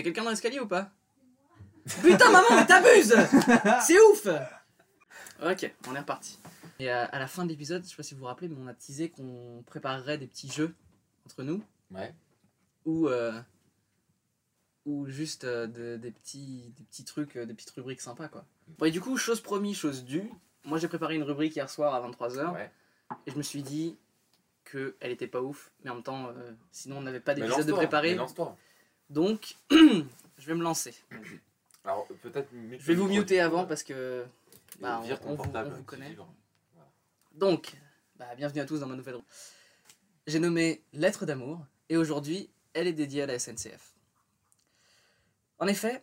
Y a quelqu'un dans l'escalier ou pas? Putain, maman, mais t'abuses C'est ouf Ok, on est reparti. Et à, à la fin de l'épisode, je sais pas si vous vous rappelez, mais on a teasé qu'on préparerait des petits jeux entre nous. Ouais. Ou, euh, ou juste euh, de- des, petits, des petits trucs, euh, des petites rubriques sympas quoi. Bon, et du coup, chose promis, chose due. Moi j'ai préparé une rubrique hier soir à 23h Ouais. et je me suis dit qu'elle était pas ouf, mais en même temps, euh, sinon on n'avait pas Mais d'épisode de lance-toi, préparer. mais lance-toi. Donc, je vais me lancer. Alors, peut-être. Je vais vous muter avant parce que. bah, on- vous- on connaît. Donc, bah, bienvenue à tous dans ma nouvelle. J'ai nommé Lettre d'amour et aujourd'hui, elle est dédiée à la SNCF. En effet,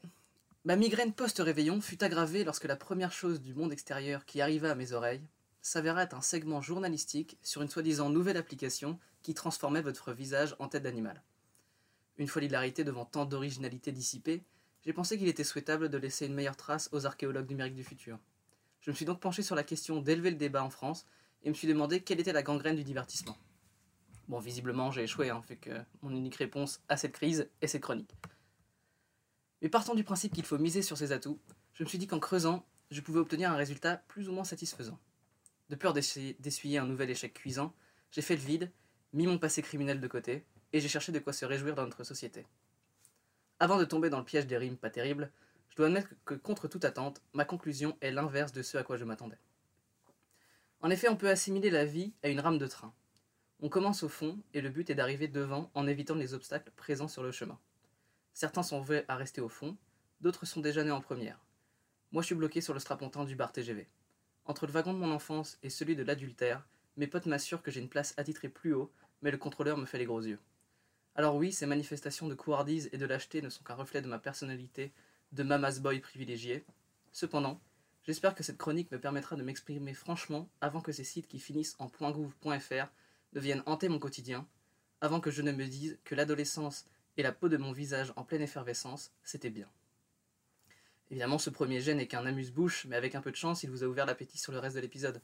ma migraine post-réveillon fut aggravée lorsque la première chose du monde extérieur qui arriva à mes oreilles s'avéra être un segment journalistique sur une soi-disant nouvelle application qui transformait votre visage en tête d'animal. Une fois l'hilarité devant tant d'originalité dissipée, j'ai pensé qu'il était souhaitable de laisser une meilleure trace aux archéologues numériques du futur. Je me suis donc penché sur la question d'élever le débat en France et me suis demandé quelle était la gangrène du divertissement. Bon, visiblement, j'ai échoué, hein, fait que mon unique réponse à cette crise est cette chronique. Mais partant du principe qu'il faut miser sur ses atouts, je me suis dit qu'en creusant, je pouvais obtenir un résultat plus ou moins satisfaisant. De peur d'essuyer un nouvel échec cuisant, j'ai fait le vide, mis mon passé criminel de côté, et j'ai cherché de quoi se réjouir dans notre société. Avant de tomber dans le piège des rimes pas terribles, je dois admettre que contre toute attente, ma conclusion est l'inverse de ce à quoi je m'attendais. En effet, on peut assimiler la vie à une rame de train. On commence au fond et le but est d'arriver devant en évitant les obstacles présents sur le chemin. Certains sont voués à rester au fond, d'autres sont déjà nés en première. Moi je suis bloqué sur le strapontin du bar TGV. Entre le wagon de mon enfance et celui de l'adultère, mes potes m'assurent que j'ai une place attitrée plus haut, mais le contrôleur me fait les gros yeux. Alors oui, ces manifestations de couardise et de lâcheté ne sont qu'un reflet de ma personnalité de mama's boy privilégié. Cependant, j'espère que cette chronique me permettra de m'exprimer franchement avant que ces sites qui finissent en .gouv.fr ne viennent hanter mon quotidien, avant que je ne me dise que l'adolescence et la peau de mon visage en pleine effervescence, c'était bien. Évidemment, ce premier jet n'est qu'un amuse-bouche, mais avec un peu de chance, il vous a ouvert l'appétit sur le reste de l'épisode.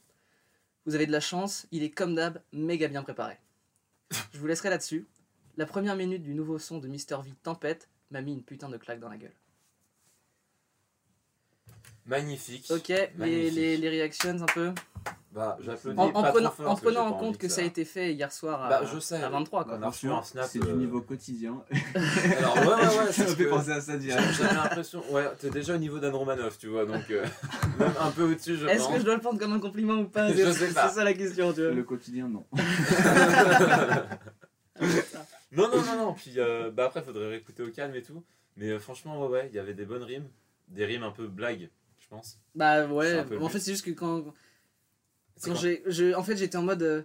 Vous avez de la chance, il est comme d'hab méga bien préparé. Je vous laisserai là-dessus. La première minute du nouveau son de Mr. V Tempête m'a mis une putain de claque dans la gueule. Magnifique. Ok, les, Magnifique. les, les reactions un peu Bah, j'applaudis. En, en pas prenant, en prenant pas compte que ça a été fait hier soir à, Bah, je sais. à 23 quoi. Snap. C'est du euh, niveau quotidien. Alors, ouais, ouais, ouais. Ça me fait penser à ça direct. J'avais l'impression. Ouais, t'es déjà au niveau d'Anne Romanoff, tu vois, donc. euh, même un peu au-dessus, je Est-ce pense. que je dois le prendre comme un compliment ou pas? Je C'est sais c'est pas. ça la question, tu vois. Le quotidien, non. Non, non, non, non. Puis euh, bah après, faudrait réécouter au calme et tout. Mais euh, franchement, ouais, ouais, il y avait des bonnes rimes. Des rimes un peu blagues, je pense. Bah ouais, en fait c'est juste que quand, C'est quand quand- j'ai... je- En fait j'étais en mode... euh,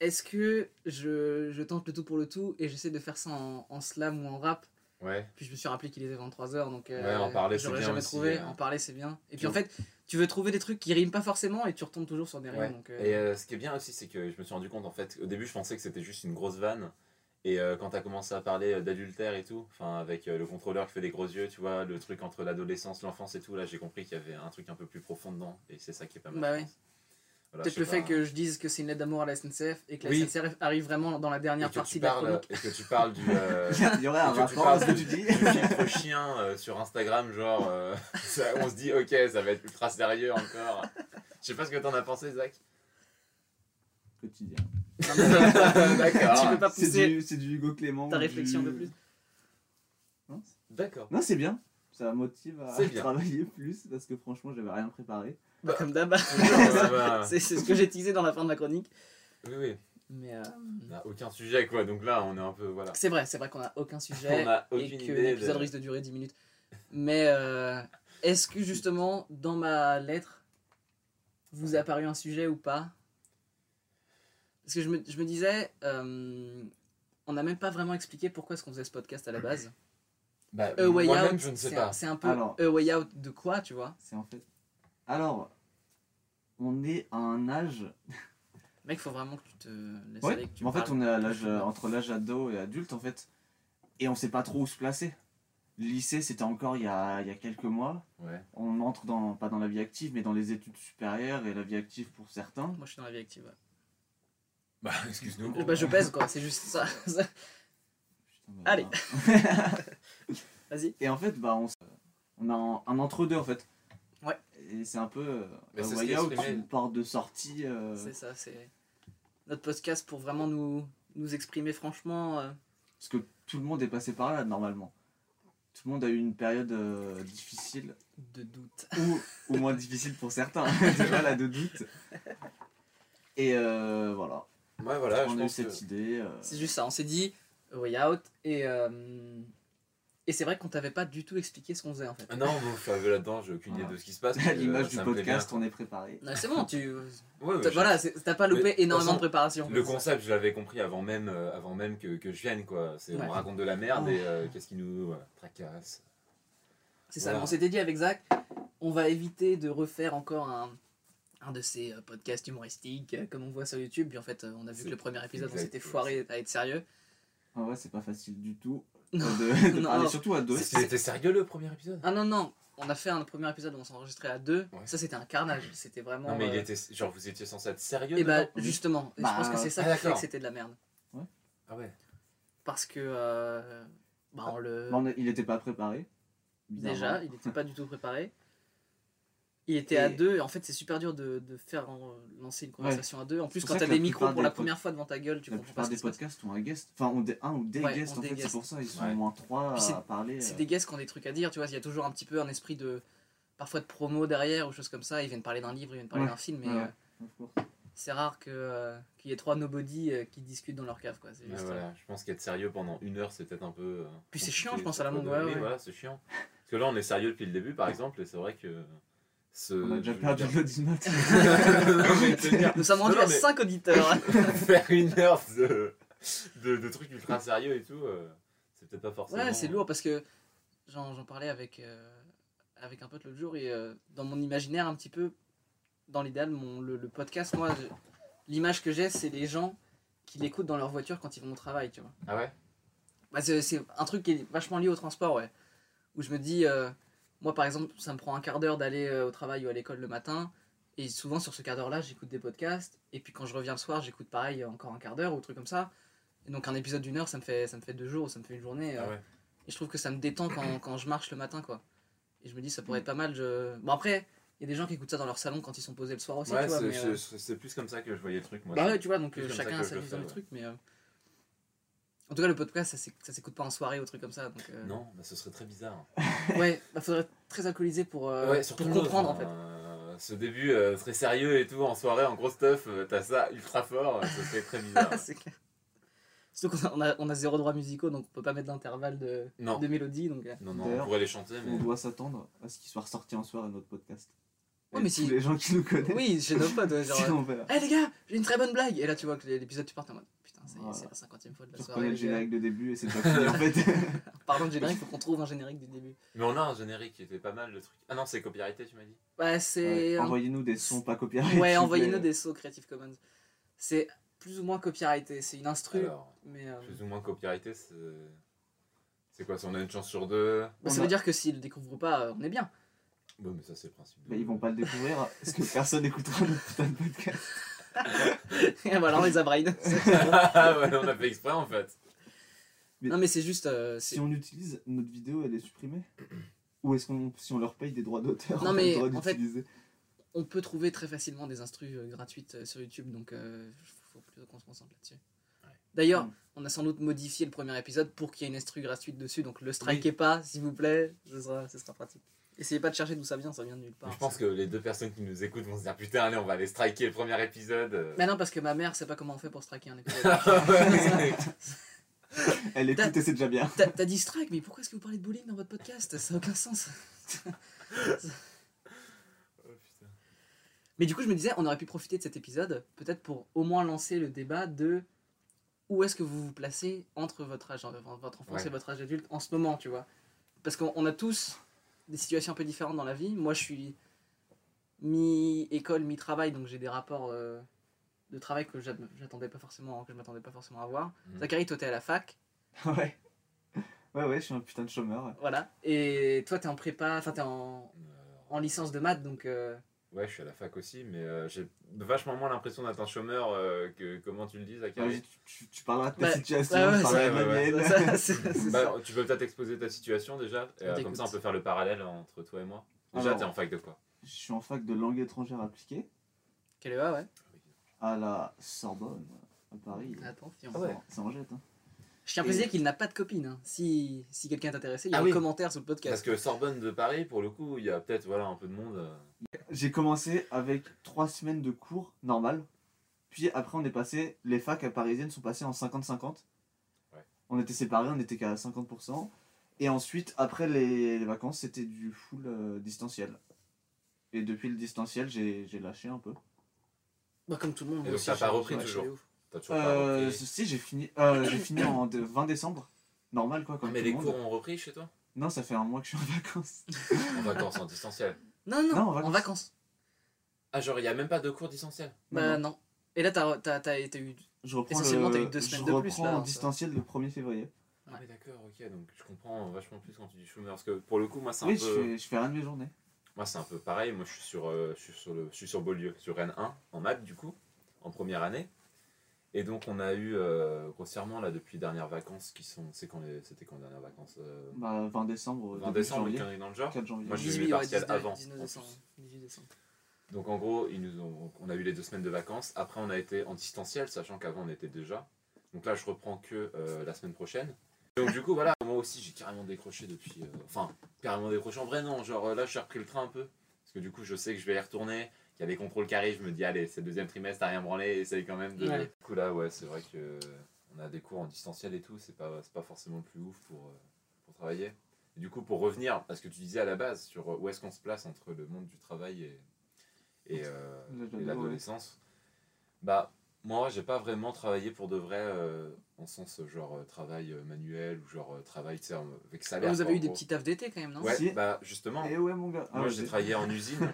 Est-ce que je, je tente le tout pour le tout et j'essaie de faire ça en, en slam ou en rap? Ouais. Puis je me suis rappelé qu'il était 23h donc euh, Ouais, en parler, c'est bien jamais aussi, trouvé. euh. En parler c'est bien. Et puis en fait tu veux trouver des trucs qui riment pas forcément et tu retombes toujours sur des rimes. Ouais. Donc, euh, Et euh, ce qui est bien aussi, c'est que je me suis rendu compte, en fait, au début, je pensais que c'était juste une grosse vanne. Et euh, quand t'as commencé à parler euh, d'adultère et tout, enfin avec euh, le contrôleur qui fait des gros yeux, tu vois, le truc entre l'adolescence, l'enfance et tout, là j'ai compris qu'il y avait un truc un peu plus profond dedans. Et c'est ça qui est pas mal. Bah ouais. Voilà, Peut-être le fait que je dise que c'est une lettre d'amour à la SNCF et que la Oui. SNCF arrive vraiment dans la dernière partie tu de la et que tu parles du, euh, Il y aurait un Et que tu rapport parles à ce que tu dis. du filtre chien euh, sur Instagram, genre, euh, ça- on se dit, ok, ça va être ultra sérieux encore. Je sais pas ce que t'en as pensé, Zach. Quotidien. D'accord. tu peux pas C'est pousser du, c'est du Hugo Clément. ta réflexion du- de plus. Non, D'accord. Non, c'est bien. Ça motive à travailler plus parce que franchement, j'avais rien préparé. Bah, comme d'hab. C'est ce que j'ai teasé dans la fin de ma chronique. Oui, oui. Mais euh, On n'a aucun sujet, quoi. Donc là, on est un peu. Voilà. c'est vrai, c'est vrai qu'on a aucun sujet On a et que l'épisode de- risque de durer 10 minutes. Mais euh, est-ce que justement, dans ma lettre, vous a apparu un sujet ou pas Parce que je me, je me disais, euh, on n'a même pas vraiment expliqué pourquoi est-ce qu'on faisait ce podcast à la base. Bah, A Way Out, je ne sais pas. C'est un peu Alors. A Way Out de quoi, tu vois? C'est en fait. Alors, on est à un âge. Mec, faut vraiment que tu te laisses Ouais. aller. Que tu en fait, on est à l'âge entre l'âge ado et adulte en fait, et on sait pas trop où se placer. Le lycée, c'était encore il y a, il y a quelques mois. Ouais. On entre dans pas dans la vie active, mais dans les études supérieures et la vie active pour certains. Moi, je suis dans la vie active. ouais. Bah, excuse-nous. Bah, je pèse quoi, c'est juste ça. Putain, bah, Allez. Vas-y. Et en fait, bah, on, on a un, un entre-deux en fait. Ouais. Et c'est un peu euh, Mais un une porte de sortie. euh, C'est ça, c'est notre podcast pour vraiment nous, nous exprimer franchement. euh, parce que tout le monde est passé par là normalement. Tout le monde a eu une période euh, difficile, de doute. ou, ou moins difficile pour certains, voilà, de doute. Et euh, voilà, Ouais, voilà, je on a eu pense que... cette idée. euh, C'est juste ça, on s'est dit way out et euh, et c'est vrai qu'on t'avait pas du tout expliqué ce qu'on faisait en fait. Ah Non, bon, je suis arrivé là-dedans, j'ai aucune idée Voilà. de ce qui se passe. à mais, l'image euh, du podcast, on est préparé. Ouais, c'est bon, tu Ouais, ouais, t'as- je- voilà, c'est- t'as pas loupé Mais, énormément façon, de préparation. Le concept, je l'avais compris avant même, euh, avant même que, que je vienne, quoi. C'est Ouais. on raconte de la merde Oh. et euh, qu'est-ce qui nous euh, tracasse. C'est ça, on s'était dit avec Zach, on va éviter de refaire encore un, un de ces euh, podcasts humoristiques euh, comme on voit sur YouTube. Puis en fait, euh, on a vu que le premier épisode, on s'était ouais, foiré à être sérieux. En vrai, c'est pas facile du tout Non. de, de Non. parler, surtout à deux. C'était sérieux le premier épisode? Ah non, non, on a fait un premier épisode où on s'est enregistré à deux. Ouais. Ça, c'était un carnage. C'était vraiment. Non, mais il était. Genre, vous étiez censé être sérieux Et bah, dedans justement, Bah, je pense que c'est ça ah, qui fait que c'était de la merde. Ah ouais. Parce que. euh, bah, on le. Bah, on a- il était pas préparé. Déjà, il n'était pas du tout préparé. Il était à deux, et en fait, c'est super dur de, de faire lancer une conversation à deux. En plus, quand t'as des micros pour la première fois devant ta gueule, tu La comprends pas plupart des podcasts ont un guest, enfin ont des, un ou des Ouais, guests en des fait, c'est guests. pour ça ils sont Ouais. au moins trois Puis c'est- à parler. C'est euh. des guests qui ont des trucs à dire, tu vois. Il y a toujours un petit peu un esprit de. Parfois de promo derrière ou choses comme ça. Ils viennent parler d'un livre, ils viennent parler Ouais, d'un film, mais ouais, euh, c'est rare que, euh, qu'il y ait trois nobody euh, qui discutent dans leur cave, quoi. C'est Ouais, juste, voilà. Je pense qu'être sérieux pendant une heure, c'est peut-être un peu. euh, Puis c'est chiant, je pense, à la longue, voilà, c'est chiant. Parce que là, on est sérieux depuis le début, par exemple, et c'est vrai que. Ce... On a déjà perdu dire- l'audimat. Tenir- Nous sommes rendus non, à mais- 5 auditeurs. faire une heure de, de, de trucs ultra sérieux et tout, euh, c'est peut-être pas forcément. Ouais, c'est lourd parce que j'en parlais avec, euh, avec un pote l'autre jour et euh, dans mon imaginaire, un petit peu, dans l'idéal, mon- le, le podcast, moi, l'image que j'ai, c'est les gens qui l'écoutent dans leur voiture quand ils vont au travail, tu vois. Ah ouais? Bah, c'est c'est un truc qui est vachement lié au transport, ouais. Où je me dis, euh, moi par exemple, ça me prend un quart d'heure d'aller euh, au travail ou à l'école le matin. Et souvent sur ce quart d'heure-là, j'écoute des podcasts. Et puis quand je reviens le soir, j'écoute pareil encore un quart d'heure ou un truc comme ça. Et donc un épisode d'une heure, ça me fait, ça me fait deux jours, ça me fait une journée. euh, Ah ouais. et je trouve que ça me détend quand, quand je marche le matin, quoi. Et je me dis, ça pourrait être pas mal. Je... Bon, après, il y a des gens qui écoutent ça dans leur salon quand ils sont posés le soir aussi, Ouais, c'est euh, plus comme ça que je voyais le truc, moi. bah ouais, tu vois, donc euh, chacun a sa le vision du truc, mais. Euh, En tout cas, le podcast, ça s'éc- ça s'écoute pas en soirée ou truc comme ça. Donc, euh, Non, bah, ce serait très bizarre. Ouais, bah faudrait être très alcoolisé pour, euh, ouais, pour comprendre en fait. hein. Ce début euh, très sérieux et tout, en soirée, en gros stuff, euh, t'as ça ultra fort, euh, ce serait très bizarre. C'est clair. Surtout qu'on a, on a, on a zéro droit musicaux, donc on peut pas mettre d'intervalle de, Non. de mélodie. Donc, euh. Non, non, on pourrait les chanter, On mais. doit s'attendre à ce qu'il soit ressorti en soir à notre podcast. Ouais, mais tous si- les gens qui nous connaissent. Oui, chez nos potes, ouais, genre. si euh, on verra. Eh les gars, j'ai une très bonne blague! Et là, tu vois que l'épisode, tu partes en mode Putain, Voilà. c'est la cinquantième fois de la Tu soirée. le générique de début et c'est pas fini en fait. Parlant de générique, faut qu'on trouve un générique du début. Mais on a un générique qui était pas mal, le truc. Ah non, c'est copyrighté, tu m'as dit Ouais, c'est. Ouais, un- Envoyez-nous des sons pas copyright. Ouais, envoyez-nous des sauts Creative Commons. C'est plus ou moins copyrighté, c'est une instru, Alors, mais. euh, plus ou moins copyrighté, c'est. C'est quoi, si on a une chance sur deux? Bah, ça a- veut dire que s'ils le découvrent pas, euh, on est bien. Bon, mais ça, c'est le principe. de- Mais ils vont pas le découvrir parce que personne n'écoutera notre putain de podcast. Et voilà, on les a brain. Ah ouais, on a fait exprès en fait. non, mais c'est juste. euh, c'est- Si on utilise notre vidéo, elle est supprimée? Ou est-ce qu'on si on leur paye des droits d'auteur Non, on a le mais droit en fait, d'utiliser? on peut trouver très facilement des instrus euh, gratuites euh, sur YouTube, donc il faut plutôt qu'on se concentre là-dessus. Ouais. D'ailleurs, Mm. on a sans doute modifié le premier épisode pour qu'il y ait une instru gratuite dessus, donc le strikez pas, s'il vous plaît, ce sera, ce sera pratique. Essayez pas de chercher d'où ça vient, ça vient de nulle part. Je pense que les deux personnes qui nous écoutent vont se dire putain, allez, on va aller striker le premier épisode. Mais non, parce que ma mère sait pas comment on fait pour striker un épisode. Elle écoute et c'est déjà bien. T'as dit strike, mais pourquoi est-ce que vous parlez de bowling dans votre podcast? Ça n'a aucun sens. Oh, putain. Mais du coup, je me disais, on aurait pu profiter de cet épisode, peut-être pour au moins lancer le débat de où est-ce que vous vous placez entre votre âge, votre enfance Ouais. et votre âge adulte en ce moment, tu vois? Parce qu'on on a tous des situations un peu différentes dans la vie. Moi, je suis mi-école, mi-travail, donc j'ai des rapports euh, de travail que j'attendais pas forcément, que je m'attendais pas forcément à avoir. Mhm. Zachary, toi, t'es à la fac, ouais. Ouais, ouais, je suis un putain de chômeur. voilà. Et toi, t'es en prépa, enfin, t'es en, en licence de maths, donc. euh, Ouais, je suis à la fac aussi, mais euh, j'ai vachement moins l'impression d'être un chômeur euh, que comment tu le dis, Zachary. Vas-y, tu, tu- tu parleras de ta Ouais, situation, ouais, ouais, je parlerai c'est- de la ouais, ouais. mienne. Bah, tu peux peut-être exposer ta situation déjà, et, euh, comme ça on peut faire le parallèle entre toi et moi. Déjà, t'es en fac de quoi? Je suis en fac de langue étrangère appliquée Quelle est ouais, ouais? à la Sorbonne, à Paris. Attention. Ah ouais. Ça en jette. Hein. Je tiens à préciser qu'il n'a pas de copine. hein. Si, si quelqu'un est intéressé, il y a Ah un oui. commentaire sous le Parce podcast. que Sorbonne de Paris, pour le coup, il y a peut-être voilà, un peu de monde. euh. J'ai commencé avec trois semaines de cours normal. Puis après, on est passé. Les facs à parisiennes sont passées en 50-50. Ouais. On était séparés, on était qu'à 50%. Et ensuite, après les, les vacances, c'était du full euh, distanciel. Et depuis le distanciel, j'ai j'ai lâché un peu. Bah, comme tout le monde. Et moi donc, aussi, t'as pas j'ai- repris j'ai lâché toujours de ouf. T'as toujours pas Euh, repris. si, j'ai fini, euh, j'ai fini en de- 20 décembre. Normal quoi, Ah, comme mais tout les monde. cours ont repris chez toi? Non, ça fait un mois que je suis en vacances. En vacances, en distanciel. Non, non, Non, en en vacances. Ah, genre, il y a même pas de cours distanciel? Bah, Non, non. Et là, t'as t'as- t'as- t'as eu. Je reprends Essentiellement, le- t'as eu deux semaines je de plus, reprends là, en ça. distanciel le 1er février. Ah, mais d'accord, ok, donc je comprends vachement plus quand tu dis chômeur. Parce que pour le coup, moi, c'est un Oui, peu. je fais, je fais rien de mes journées. Moi, c'est un peu pareil. Moi, je suis sur, euh, je suis sur, le, je suis sur Beaulieu, sur Rennes 1, en maths, du coup, en première année. Et donc, on a eu, euh, grossièrement, là, depuis les dernières vacances, qui sont. C'est quand les- C'était quand les dernières vacances euh, Bah, 20 décembre, 20 début décembre, janvier, dans le genre 4 janvier. Moi, j'ai eu 18, mes ouais, partiels 19, avant, 19 en décembre. plus. 18 décembre. Donc, en gros, ils nous ont, on a eu les deux semaines de vacances. Après, on a été en distanciel, sachant qu'avant, on était déjà. Donc là, je reprends que euh, la semaine prochaine. Donc, du coup, voilà, moi aussi, j'ai carrément décroché depuis. euh, enfin, carrément décroché en vrai, non. Genre, euh, là, j'ai repris le train un peu. Parce que du coup, je sais que je vais y retourner. Qu'il y a des contrôles qui arrivent. Je me dis, allez, c'est le deuxième trimestre, t'as rien branlé. Essaye quand même de. Ouais. Du coup, là, ouais, c'est vrai que. On a des cours en distanciel et tout. C'est pas, c'est pas forcément le plus ouf pour, euh, pour travailler. Et du coup, pour revenir à ce que tu disais à la base, sur où est-ce qu'on se place entre le monde du travail et, et, euh, l'adolescence, bah, moi, j'ai pas vraiment travaillé pour de vrai, euh, en sens genre euh, travail euh, manuel ou genre euh, travail tu sais, en- avec salaire. Vous avez quoi, eu des petits tafs d'été quand même, non? Ouais, Si. bah justement, Et ouais, mon gars. Ah moi ouais, j'ai travaillé en usine.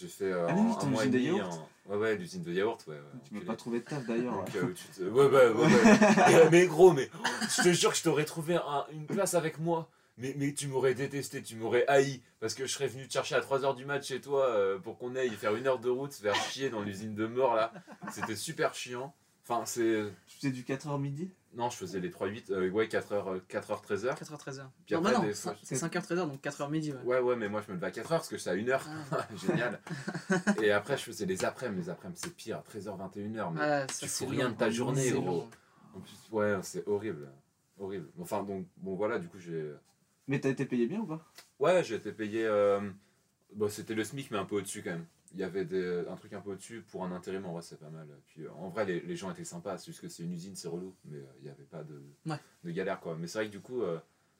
J'ai fait euh, Ah un mois et demi. en- Ouais, ouais, l'usine de yaourt, ouais. ouais Tu enculé. pas trouvé de taf d'ailleurs. Donc, ouais. euh, tu te- Ouais, ouais, ouais, ouais. Et, mais gros, mais oh, je te jure que je t'aurais trouvé un- une place avec moi. Mais, mais tu m'aurais détesté, tu m'aurais haï. Parce que je serais venu te chercher à 3h du mat chez toi euh, pour qu'on aille faire une heure de route, se faire chier dans l'usine de mort là. C'était super chiant. Enfin, c'est. Tu faisais du 4h midi? Non, je faisais les 3-8, euh, ouais, 4h, 4h, 13h. 4h, 13h. Puis Non, après, bah non, des fois, c'est 5h, 13h, donc 4h midi. Ouais. Ouais, ouais, mais moi je me levais à 4h parce que c'est à 1h. Ah. Génial. Et après, je faisais les après-midi. Les après-midi, c'est pire, 13h, 21h. Mais Ah, ça, tu c'est fous rien long. de ta journée, gros. long. en plus, ouais, c'est horrible. Horrible. Enfin, donc, bon, voilà, du coup, j'ai. Mais t'as été payé bien ou pas? Ouais, j'ai été payé. euh, Bon, c'était le SMIC, mais un peu au-dessus quand même. Il y avait des... un truc un peu au-dessus pour un intérim, en vrai, c'est pas mal. Puis euh, en vrai, les, les gens étaient sympas, c'est juste que c'est une usine, c'est relou, mais euh, il n'y avait pas de... Ouais. de galère quoi. Mais c'est vrai que du coup, euh,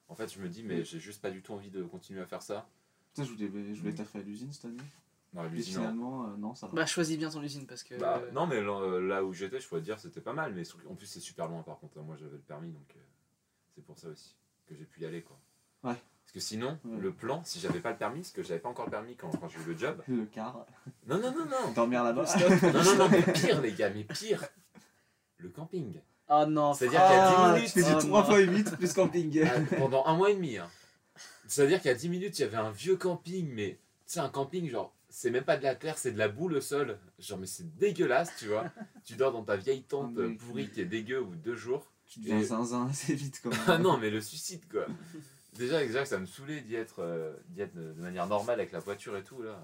en fait, je me dis, mais j'ai juste pas du tout envie de continuer à faire ça. Putain, je voulais, je voulais Mm. taffer à l'usine cette année. Et l'usine, non. finalement, euh, non, ça va. Bah, choisis bien ton usine parce que. Bah, non, mais là, là où j'étais, je pourrais te dire, c'était pas mal. Mais en plus, c'est super loin par contre. Moi, j'avais le permis, donc euh, c'est pour ça aussi que j'ai pu y aller quoi. Ouais. Parce que sinon, Ouais. le plan, si j'avais pas le permis, parce que j'avais pas encore le permis quand, quand j'ai eu le job. Le car. Non, non, non, non. Dormir là-bas. Non, non, non, mais pire, les gars, mais pire. Le camping. Oh non, C'est-à-dire qu'il y a 10 Ah, minutes, fais oh du 3 non. fois 8 plus camping. Ah, pendant un mois et demi. Hein. C'est-à-dire qu'il y a 10 minutes, il y avait un vieux camping, mais tu sais, un camping, genre, c'est même pas de la terre, c'est de la boue le sol. Genre, mais c'est dégueulasse, tu vois. tu dors dans ta vieille tente Ah, mais- pourrie qui est dégueu au bout de deux jours. Tu deviens Et- zinzin assez vite quand même. Ah non, mais le suicide, quoi. Déjà, exact, ça me saoulait d'y être, euh, d'y être de, manière normale avec la voiture et tout, là.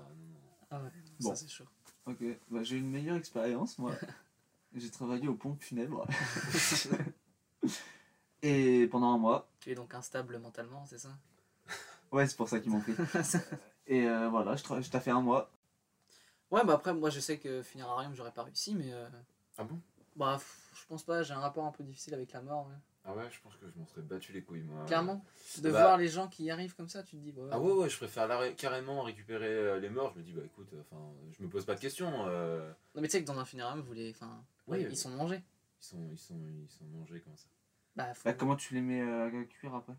Ah ouais, Bon. ça c'est chaud. Ok, bah, j'ai une meilleure expérience moi. J'ai travaillé aux pompes funèbres. Et pendant un mois, Tu es donc instable mentalement, c'est ça? Ouais, c'est pour ça qu'ils m'ont pris. Et euh, voilà, je, tra- je t'ai fait un mois. Ouais, bah après, moi je sais que finir j'aurais pas réussi, mais. euh, Ah bon? Bah, pff, je pense pas, j'ai un rapport un peu difficile avec la mort. ouais. Ah ouais, je pense que je m'en serais battu les couilles, moi. Clairement, de Bah- voir les gens qui y arrivent comme ça, tu te dis. bah, Ah ouais, ouais, je préfère ré- carrément récupérer euh, les morts. Je me dis, bah écoute, euh, enfin, je me pose pas de questions. euh, Non, mais tu sais que dans un funérarium, vous les. Enfin, Oui, ouais, euh, ils sont mangés. ils, sont, ils, sont, ils sont mangés comme ça. Bah, faut... Bah, comment tu les mets euh, à cuire après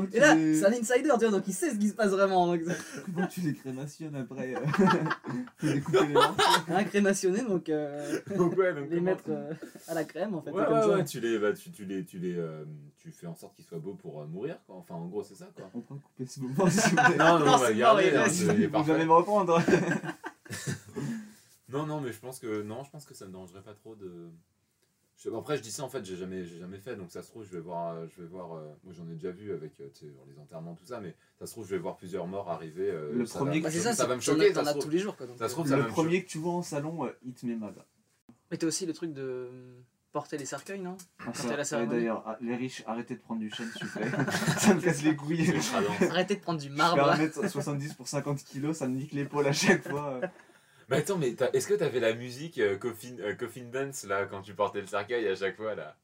Comment tu Et là, les- c'est un insider, tu vois, donc il sait ce qui se passe vraiment. Donc, Comment tu les crémationnes après euh, les morceaux. un crémationné, donc euh, Donc ouais, donc les mettre euh, à la crème en fait. Ouais, comme ouais, ça. ouais, tu les, bah, tu, tu les, tu les, euh, tu fais en sorte qu'ils soient beaux pour euh, mourir, quoi. Enfin, en gros, c'est ça, quoi. On peut couper ce moment s'il vous plaît. Non, non, Non, on va c'est garder, mort, il hein, est jamais me reprendre. Non, non, mais je pense que non, je pense que ça me dérangerait pas trop de. Je- Après, je dis ça en fait, j'ai jamais, j'ai jamais fait, donc ça se trouve, je vais voir, je vais voir. euh, Moi, j'en ai déjà vu avec, euh, tu sais, genre les enterrements, tout ça, mais ça se trouve, je vais voir plusieurs morts arriver. euh, Le ça premier va, Bah, c'est ça, ça, va me choquer. T'en as tous les jours quoi. Donc, ça se trouve, ça va Le premier que tu vois en salon, euh, il te met mal. Mais t'as aussi le truc de porter les cercueils, non? Ah. D'ailleurs, ah, les riches, arrêtez de prendre du chêne, s'il vous plaît. ça me casse les couilles. Arrêtez de prendre du Je marbre. fais 1m70 pour 50 kilos, ça me nique l'épaule à chaque fois. Mais attends, mais est-ce que t'avais la musique euh, euh, Coffin Dance là quand tu portais le cercueil à chaque fois là?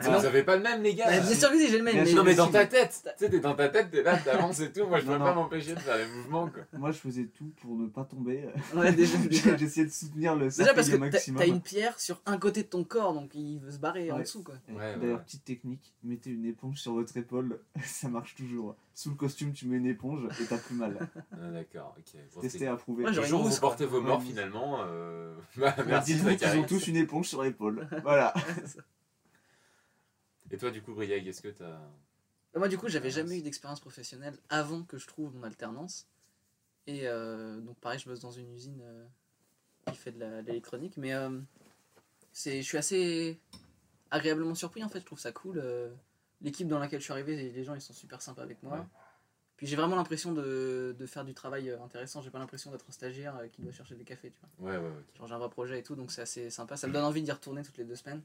Ah. Vous avez pas le même les gars Bah, bien sûr que si, j'ai le même. Bien mais- sûr, Non mais dans ta tête, tu sais t'es dans ta tête, t'es là, t'avances et tout, moi je Non, peux non. pas m'empêcher de faire les mouvements quoi. Moi, je faisais tout pour ne pas tomber. Ouais, déjà. J'essayais de soutenir le Déjà parce que au t'as- une pierre sur un côté de ton corps, donc il veut se barrer en dessous quoi. Et Ouais, ouais, D'ailleurs, ouais. petite technique, mettez une éponge sur votre épaule, ça marche toujours. Sous le costume, tu mets une éponge et t'as plus mal. Ah, D'accord, ok. Bon, Testé, approuvé. Ouais, Le jour où vous portez vos morts finalement, euh... bah, Mais merci Zachary. ont tous une éponge sur l'épaule. Voilà. Et toi du coup Briag, est-ce que t'as... Moi, du coup, j'avais jamais eu d'expérience professionnelle avant que je trouve mon alternance. Et euh, donc, pareil, je bosse dans une usine euh, qui fait de l'électronique. Mais euh, c'est, je suis assez agréablement surpris en fait. Je trouve ça cool. l'équipe dans laquelle je suis arrivé, les- gens ils sont super sympas avec moi. Ouais. Puis j'ai vraiment l'impression de, de faire du travail intéressant. J'ai pas l'impression d'être un stagiaire qui doit chercher des cafés. Tu vois. Ouais, ouais, ouais. Genre j'ai un vrai projet et tout, donc c'est assez sympa. Ça me donne envie d'y retourner toutes les deux semaines.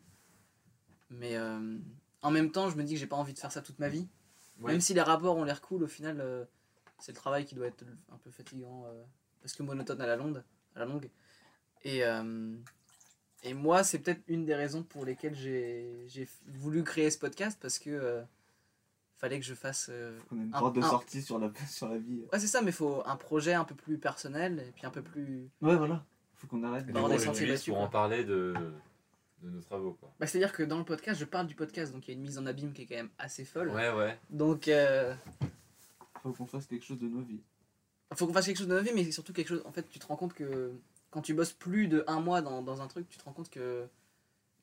Mais euh, en même temps, je me dis que j'ai pas envie de faire ça toute ma vie. Ouais. Même si les rapports ont l'air cool, au final, euh, c'est le travail qui doit être un peu fatigant euh, parce que monotone à la longue. À la longue. Et, euh, et moi, c'est peut-être une des raisons pour lesquelles j'ai j'ai voulu créer ce podcast parce que euh, fallait que je fasse. euh, On a une Un- porte de un- sortie sur la, sur la vie. Ouais, c'est ça, mais il faut un projet un peu plus personnel et puis un peu plus. Ouais, voilà. Faut qu'on arrête. Et de- on pour quoi. en parler de... de nos travaux quoi. Bah, C'est-à-dire que dans le podcast, je parle du podcast, donc il y a une mise en abîme qui est quand même assez folle. Ouais, ouais. Donc, euh, Faut qu'on fasse quelque chose de nos vies. faut qu'on fasse quelque chose de notre vie, mais surtout quelque chose. En fait, tu te rends compte que quand tu bosses plus de un mois dans, dans un truc, tu te rends compte que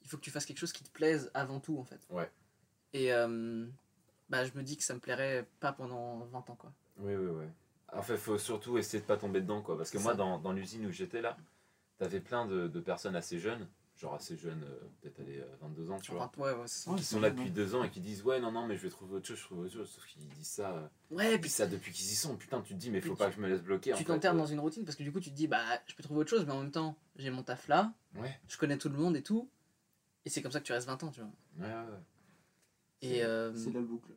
il faut que tu fasses quelque chose qui te plaise avant tout, en fait. Ouais. Et euh, bah, je me dis que ça me plairait pas pendant 20 ans, quoi. Oui, oui, oui. En fait, faut surtout essayer de pas tomber dedans, quoi. Parce que C'est moi, ça. dans, dans l'usine où j'étais là, t'avais plein de, de personnes assez jeunes, genre assez jeunes, euh, peut-être aller 22 ans, tu vois, ouais, ouais, ça. Qui sont là bien, depuis deux ans et qui disent ouais, non, non, mais je vais trouver autre chose, je trouve autre chose. Sauf qu'ils disent ça, euh, Ouais, et puis ça depuis qu'ils y sont. Putain, tu te dis, mais faut pas que je me laisse bloquer. tu t'enterres euh. dans une routine parce que du coup, tu te dis, bah, je peux trouver autre chose, mais en même temps, j'ai mon taf là, Ouais, je connais tout le monde et tout. Et c'est comme ça que tu restes 20 ans, tu vois. ouais, ouais. ouais. Et euh, C'est la boucle.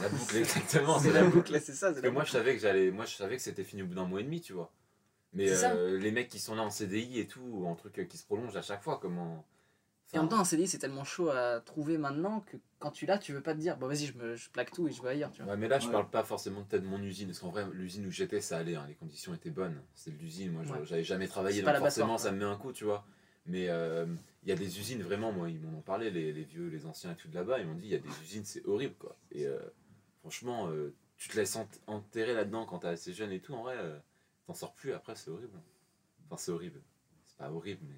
La boucle, exactement, c'est la boucle, c'est ça. Parce que moi, je savais que j'allais, moi, je savais que c'était fini au bout d'un mois et demi, tu vois. Mais C'est euh, les mecs qui sont là en CDI et tout, en truc euh, qui se prolonge à chaque fois, comment. Et en même temps, un CDI, c'est tellement chaud à trouver maintenant que quand tu l'as, tu veux pas te dire, bon, vas-y, je, me, je plaque tout et je vais ailleurs, tu vois. Ouais, mais là, je Ouais. parle pas forcément peut-être de mon usine, parce qu'en vrai, l'usine où j'étais, ça allait, hein, les conditions étaient bonnes. C'était de l'usine, moi, je- Ouais. j'avais jamais travaillé, C'est pas donc forcément, ça me met un coup, tu vois. Mais euh, il y a des usines, vraiment, moi, ils m'en ont parlé, les, les vieux, les anciens et tout de là-bas, ils m'ont dit, il y a des usines, c'est horrible, quoi. Et euh, franchement, euh, tu te laisses ent- enterrer là-dedans quand t'es assez jeune et tout, en vrai, euh, t'en sors plus après, c'est horrible. Enfin, c'est horrible. C'est pas horrible, mais.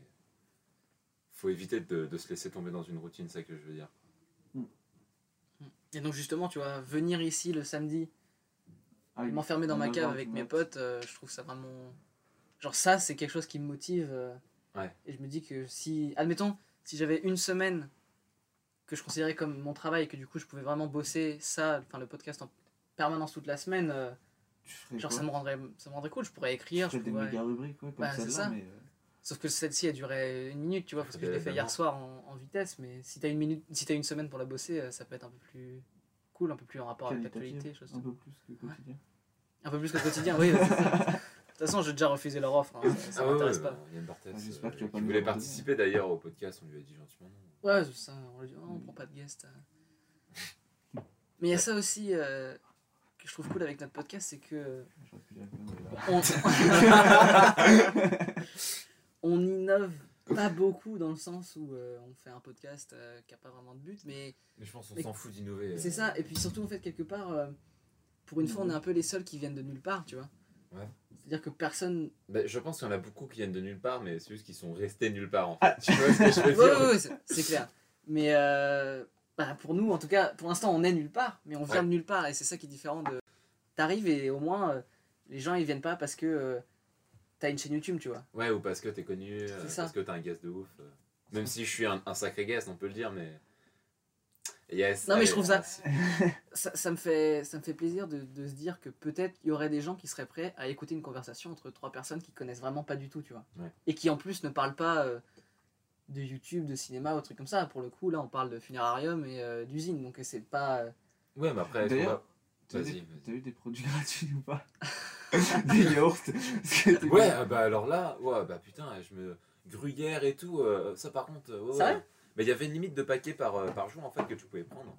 Faut éviter de, de se laisser tomber dans une routine, c'est ça que je veux dire. Et donc, justement, tu vois, venir ici le samedi, Ah, m'enfermer dans ma cave avec mes potes, euh, je trouve ça vraiment. Genre, ça, c'est quelque chose qui me motive. euh, Ouais. Et je me dis que si. Admettons, si j'avais une semaine que je considérais comme mon travail et que du coup, je pouvais vraiment bosser ça, enfin, le podcast en permanence toute la semaine, euh, Tu ferais genre, quoi ça me, rendrait, ça me rendrait cool. Je pourrais écrire. Je ferais des pourrais... méga rubriques, ouais, comme Bah, c'est celle-là, mais. euh, Sauf que celle-ci a duré une minute, tu vois, parce que je l'ai fait hier soir en, en vitesse. Mais si t'as une minute, si t'as une semaine pour la bosser, euh, ça peut être un peu plus cool, un peu plus en rapport avec l'actualité, chose Un peu plus que quotidien. un peu plus que le quotidien. Oui, de toute façon, j'ai déjà refusé leur offre. hein, Ça, ça Ah m'intéresse ouais, pas. Yann Barthès, Ah, euh, qui voulait participer d'ailleurs au podcast, on lui a dit gentiment non. Ouais, c'est ça. On lui dit, oh, on prend pas de guest. Mais il y a ça aussi euh, je trouve cool avec notre podcast, c'est que on, on innove Pas beaucoup dans le sens où euh, on fait un podcast euh, qui a pas vraiment de but, mais Mais je pense qu'on Mais- s'en fout d'innover. c'est euh. ça. Et puis surtout, en fait, quelque part, euh, pour une fois, on est un peu les seuls qui viennent de nulle part, tu vois. Ouais. C'est-à-dire que personne. Bah, je pense qu'il y en a beaucoup qui viennent de nulle part, mais c'est juste qu'ils sont restés nulle part en fait. Ah. Tu vois ce que je veux Ouais, dire? ouais, ouais, c'est c'est clair. Mais euh, bah, pour nous, en tout cas, pour l'instant, on est nulle part, mais on vient Ouais. de nulle part, et c'est ça qui est différent de. T'arrives et au moins, euh, les gens ils viennent pas parce que euh, t'as une chaîne YouTube, tu vois. Ouais, ou parce que t'es connu, euh, ça. parce que t'as un guest de ouf. euh. Même si je suis un, un sacré guest, on peut le dire, mais. Yes. Non, mais je trouve ça- ça, ça me fait, ça me fait plaisir de, de se dire que peut-être il y aurait des gens qui seraient prêts à écouter une conversation entre trois personnes qui connaissent vraiment pas du tout, tu vois. Ouais. Et qui en plus ne parlent pas euh, de YouTube, de cinéma ou trucs comme ça. Pour le coup, là, on parle de funérarium et euh, d'usine, donc c'est pas. Ouais, mais après, T'as eu Vas-y, des- vas-y. t'as eu des produits gratuits ou pas Des yaourts Ouais, ah bah alors là, ouais, bah putain, je me. Gruyère et tout, euh, ça par contre. euh, ouais. Mais il y avait une limite de paquets par, euh, par jour en fait que tu pouvais prendre.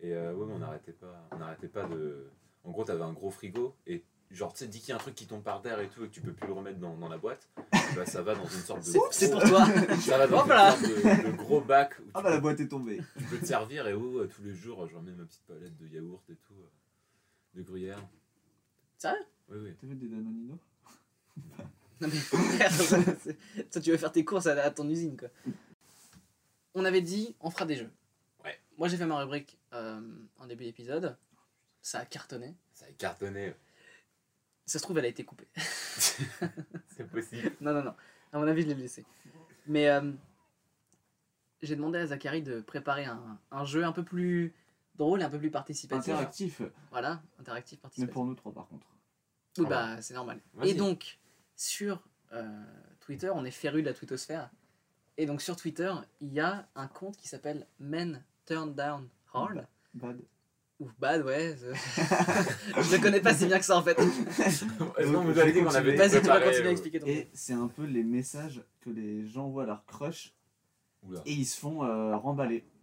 Et euh, ouais, mais on n'arrêtait pas, on n'arrêtait pas de. En gros, t'avais un gros frigo et genre, tu sais, dès qu'il y a un truc qui tombe par terre et tout et que tu peux plus le remettre dans, dans la boîte, bah ça va dans une sorte de. C'est pour toi. Ça va dans une sorte de, de gros bac où tu, Ah bah la peux, boîte est tombée. tu peux te servir et où tous les jours, je remets ma petite palette de yaourt et tout, euh, de gruyère. Sérieux Oui, oui. T'as vu des Danonino? Non mais toi tu vas faire tes courses à, à ton usine quoi. On avait dit on fera des jeux. Ouais. Moi j'ai fait ma rubrique euh, en début d'épisode. Ça a cartonné. Ça a cartonné, Ça se trouve elle a été coupée. c'est possible. non non non. À mon avis je l'ai laissé. Mais euh, j'ai demandé à Zachary de préparer un, un jeu un peu plus drôle et un peu plus participatif. Interactif. Voilà, interactif Mais participatif. pour nous trois par contre. Oui, bah c'est normal. Et donc, sur euh, Twitter, on est féru de la twittosphère. Et donc sur Twitter, il y a un compte qui s'appelle Men Turn Down Hard. Bad. Ou Bad, ouais. je- je le connais pas si bien que ça en fait. Dit qu'on avait. Vas-y, tu vas continuer à euh, expliquer ton Et c'est un peu les messages que les gens voient à leur crush Oula. et ils se font euh, remballer Ah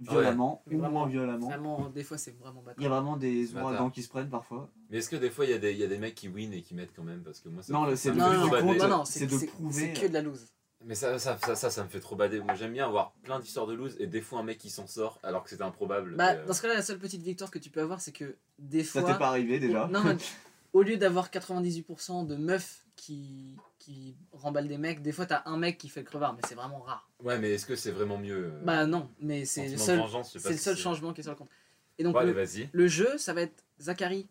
violemment ouais. ou Vraiment. moins violemment. Vraiment, des fois c'est vraiment Il y a bâtard. vraiment des Bâtard. ouragans qui se prennent parfois. Mais est-ce que des fois il y, a des- il y a des mecs qui win et qui mettent quand même? Parce que moi ça Non, ça c'est c'est c'est de c'est- prouver- c'est que de la loose. Mais ça, ça, ça, ça, ça me fait trop bader. Moi j'aime bien avoir plein d'histoires de lose et des fois un mec qui s'en sort alors que c'était improbable. Bah, euh, dans ce cas-là, la seule petite victoire que tu peux avoir, c'est que des Ça fois. t'est pas arrivé déjà Non, mais au lieu d'avoir 98% de meufs qui, qui remballent des mecs, des fois t'as un mec qui fait le crevard, mais c'est vraiment rare. Ouais, mais est-ce que c'est vraiment mieux euh, Bah non, mais c'est le seul, c'est le seul changement qui est sur le compte. Et donc Bon, le, vas-y. le jeu, ça va être Zachary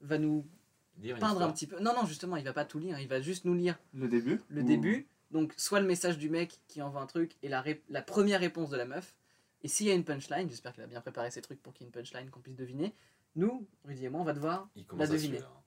va nous Lire peindre un petit peu. Non, non, justement, il va pas tout lire, il va juste nous lire Le début le Ou- début. Donc soit le message du mec qui envoie un truc et la, ré- la première réponse de la meuf. Et s'il y a une punchline, j'espère qu'elle a bien préparé ses trucs pour qu'il y ait une punchline qu'on puisse deviner. Nous, Rudy et moi, on va devoir la à deviner. hein.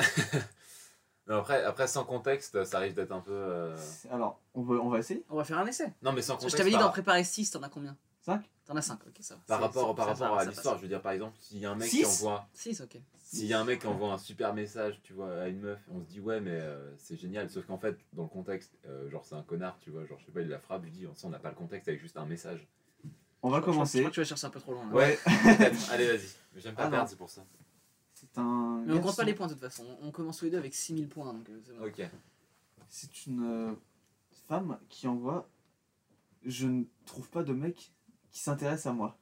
non, après, après, sans contexte, ça arrive d'être un peu. euh, Alors, on va, on va essayer On va faire un essai. Non, mais sans Je contexte. t'avais dit par- d'en préparer 6, t'en as combien? 5 T'en as 5, ok, ça va. Par C'est- rapport, c'est- par ça rapport va, à ça l'histoire, je veux dire, par exemple, s'il y a un mec Six? qui envoie. 6, ok. S'il y a un mec qui envoie un super message, tu vois, à une meuf, on se dit ouais, mais euh, c'est génial. Sauf qu'en fait, dans le contexte, euh, genre c'est un connard, tu vois, genre je sais pas, il la frappe, il dit, on n'a pas le contexte avec juste un message. On va Je crois- Je commencer. crois que tu vas chercher un peu trop loin. là. Ouais. Peut-être. Allez, vas-y. Mais j'aime pas Ah, non. perdre, c'est pour ça. C'est un. Mais on compte pas les points de toute façon. On commence tous les deux avec 6000 points. Donc euh, c'est bon. Ok. C'est une euh, femme qui envoie Je ne trouve pas de mec qui s'intéresse à moi.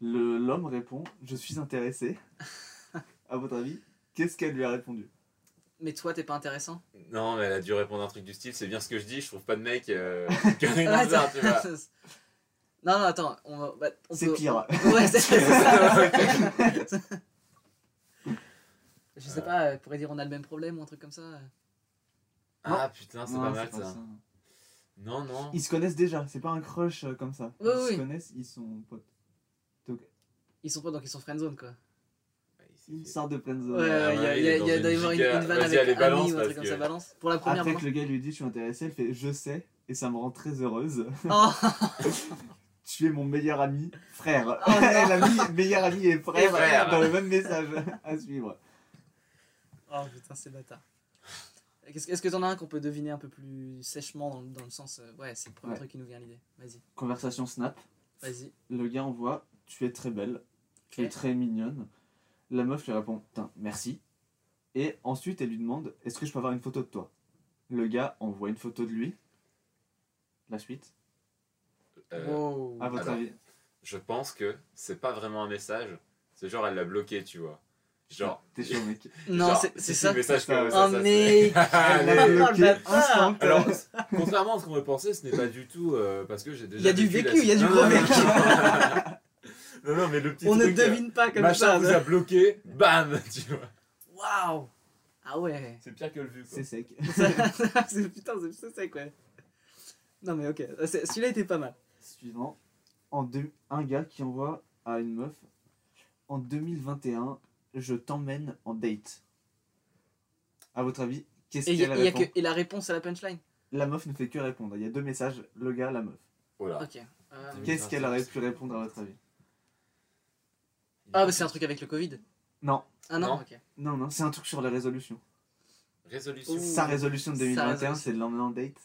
Le- L'homme répond Je suis intéressé. à votre avis, qu'est-ce qu'elle lui a répondu? Mais toi, t'es pas intéressant? Non, mais elle a dû répondre un truc du style, c'est bien ce que je dis, je trouve pas de mec euh, qui tu vois. Non, non, attends. On va, bah, on C'est peut- pire. Ouais, c'est c'est ça. Je sais pas, euh, pourrait dire on a le même problème ou un truc comme ça. euh. Ah putain, c'est pas mal ça. Non, non. Ils se connaissent déjà, c'est pas un crush euh, comme ça. Ouais, ils ouais. se connaissent, ils sont potes. Donc, Ils sont pas donc ils sont friendzone quoi. une sorte de friendzone. Ouais, Ah il y a, ouais, il y a- y une vanne avec balance, ami ou un truc comme que- ça, balance. Pour la première Après balance. que le gars lui dit Je suis intéressé, elle fait Je sais, et ça me rend très heureuse. Oh, Tu es mon meilleur ami, frère. Oh. Elle mis meilleur ami et frère, Et frère. dans le même message à suivre. Oh putain, c'est bâtard. Qu'est-ce- Est-ce que t'en as un qu'on peut deviner un peu plus sèchement dans, le- dans le sens. euh, ouais, c'est le premier Ouais. truc qui nous vient à l'idée. Vas-y, Conversation Snap. vas-y. Le gars envoie Tu es très belle, tu es Ok. très mignonne. La meuf lui répond Putain, merci. Et ensuite, elle lui demande Est-ce que je peux avoir une photo de toi? Le gars envoie une photo de lui. La suite. Euh, Wow. À votre alors. avis? Je pense que c'est pas vraiment un message. C'est genre, elle l'a bloqué, tu vois. Genre. T'es chaud, mec. Non, genre, c'est ça. Oh, ça, Oh mec l'a Oh, instant. Alors, contrairement à ce qu'on aurait pensé, ce n'est pas du tout euh, parce que j'ai déjà. Il y a du vécu il y a du gros vécu. Non, non, mais le petit On ne truc, euh, devine pas comme machin ça. vous a bloqué, bam, tu vois. Waouh Ah ouais. C'est pire que le vu, quoi. C'est sec. c'est putain, c'est ça quoi. Non mais ok, C'est- celui-là était pas mal. Suivant. En deux- Un gars qui envoie à une meuf En 2021, je t'emmène en date. À votre avis, qu'est-ce Et, il y a- y que- et la réponse à la punchline? La meuf ne fait que répondre. Il y a deux messages le gars, la meuf. Voilà. Ok. Euh. Qu'est-ce qu'elle aurait pu répondre à votre avis? Ah bah c'est un truc avec le Covid? Non, Ah non, Non. ok. non, non, c'est un truc sur les résolutions. Résolution. Ouh. Sa résolution de Sa 2021, résolution. c'est de l'emmener en date.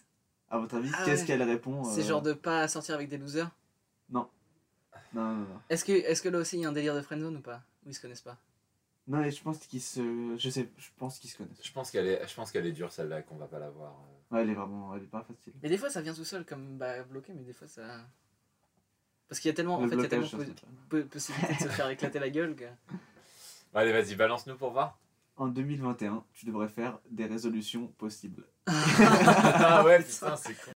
À votre avis, Ah qu'est-ce ouais. qu'elle répond C'est euh, genre de pas sortir avec des losers? Non, non, non. Est-ce que, est que là aussi il y a un délire de friendzone ou pas? Ou ils se connaissent pas? Non, mais je pense qu'ils se. Je sais, je pense qu'ils se connaissent. Je pense qu'elle est, je pense qu'elle est dure celle-là, qu'on va pas la voir. euh. Ouais, elle est vraiment. Elle est pas facile. Mais des fois ça vient tout seul comme bah, bloqué, mais des fois ça. Parce qu'il y a tellement, en Le fait, il y a tellement blocage, ça, po- c'est pas- po- possibilité de se faire éclater la gueule que. Allez, vas-y, balance-nous pour voir. En 2021, tu devrais faire des résolutions possibles. ah ouais, putain, c'est con.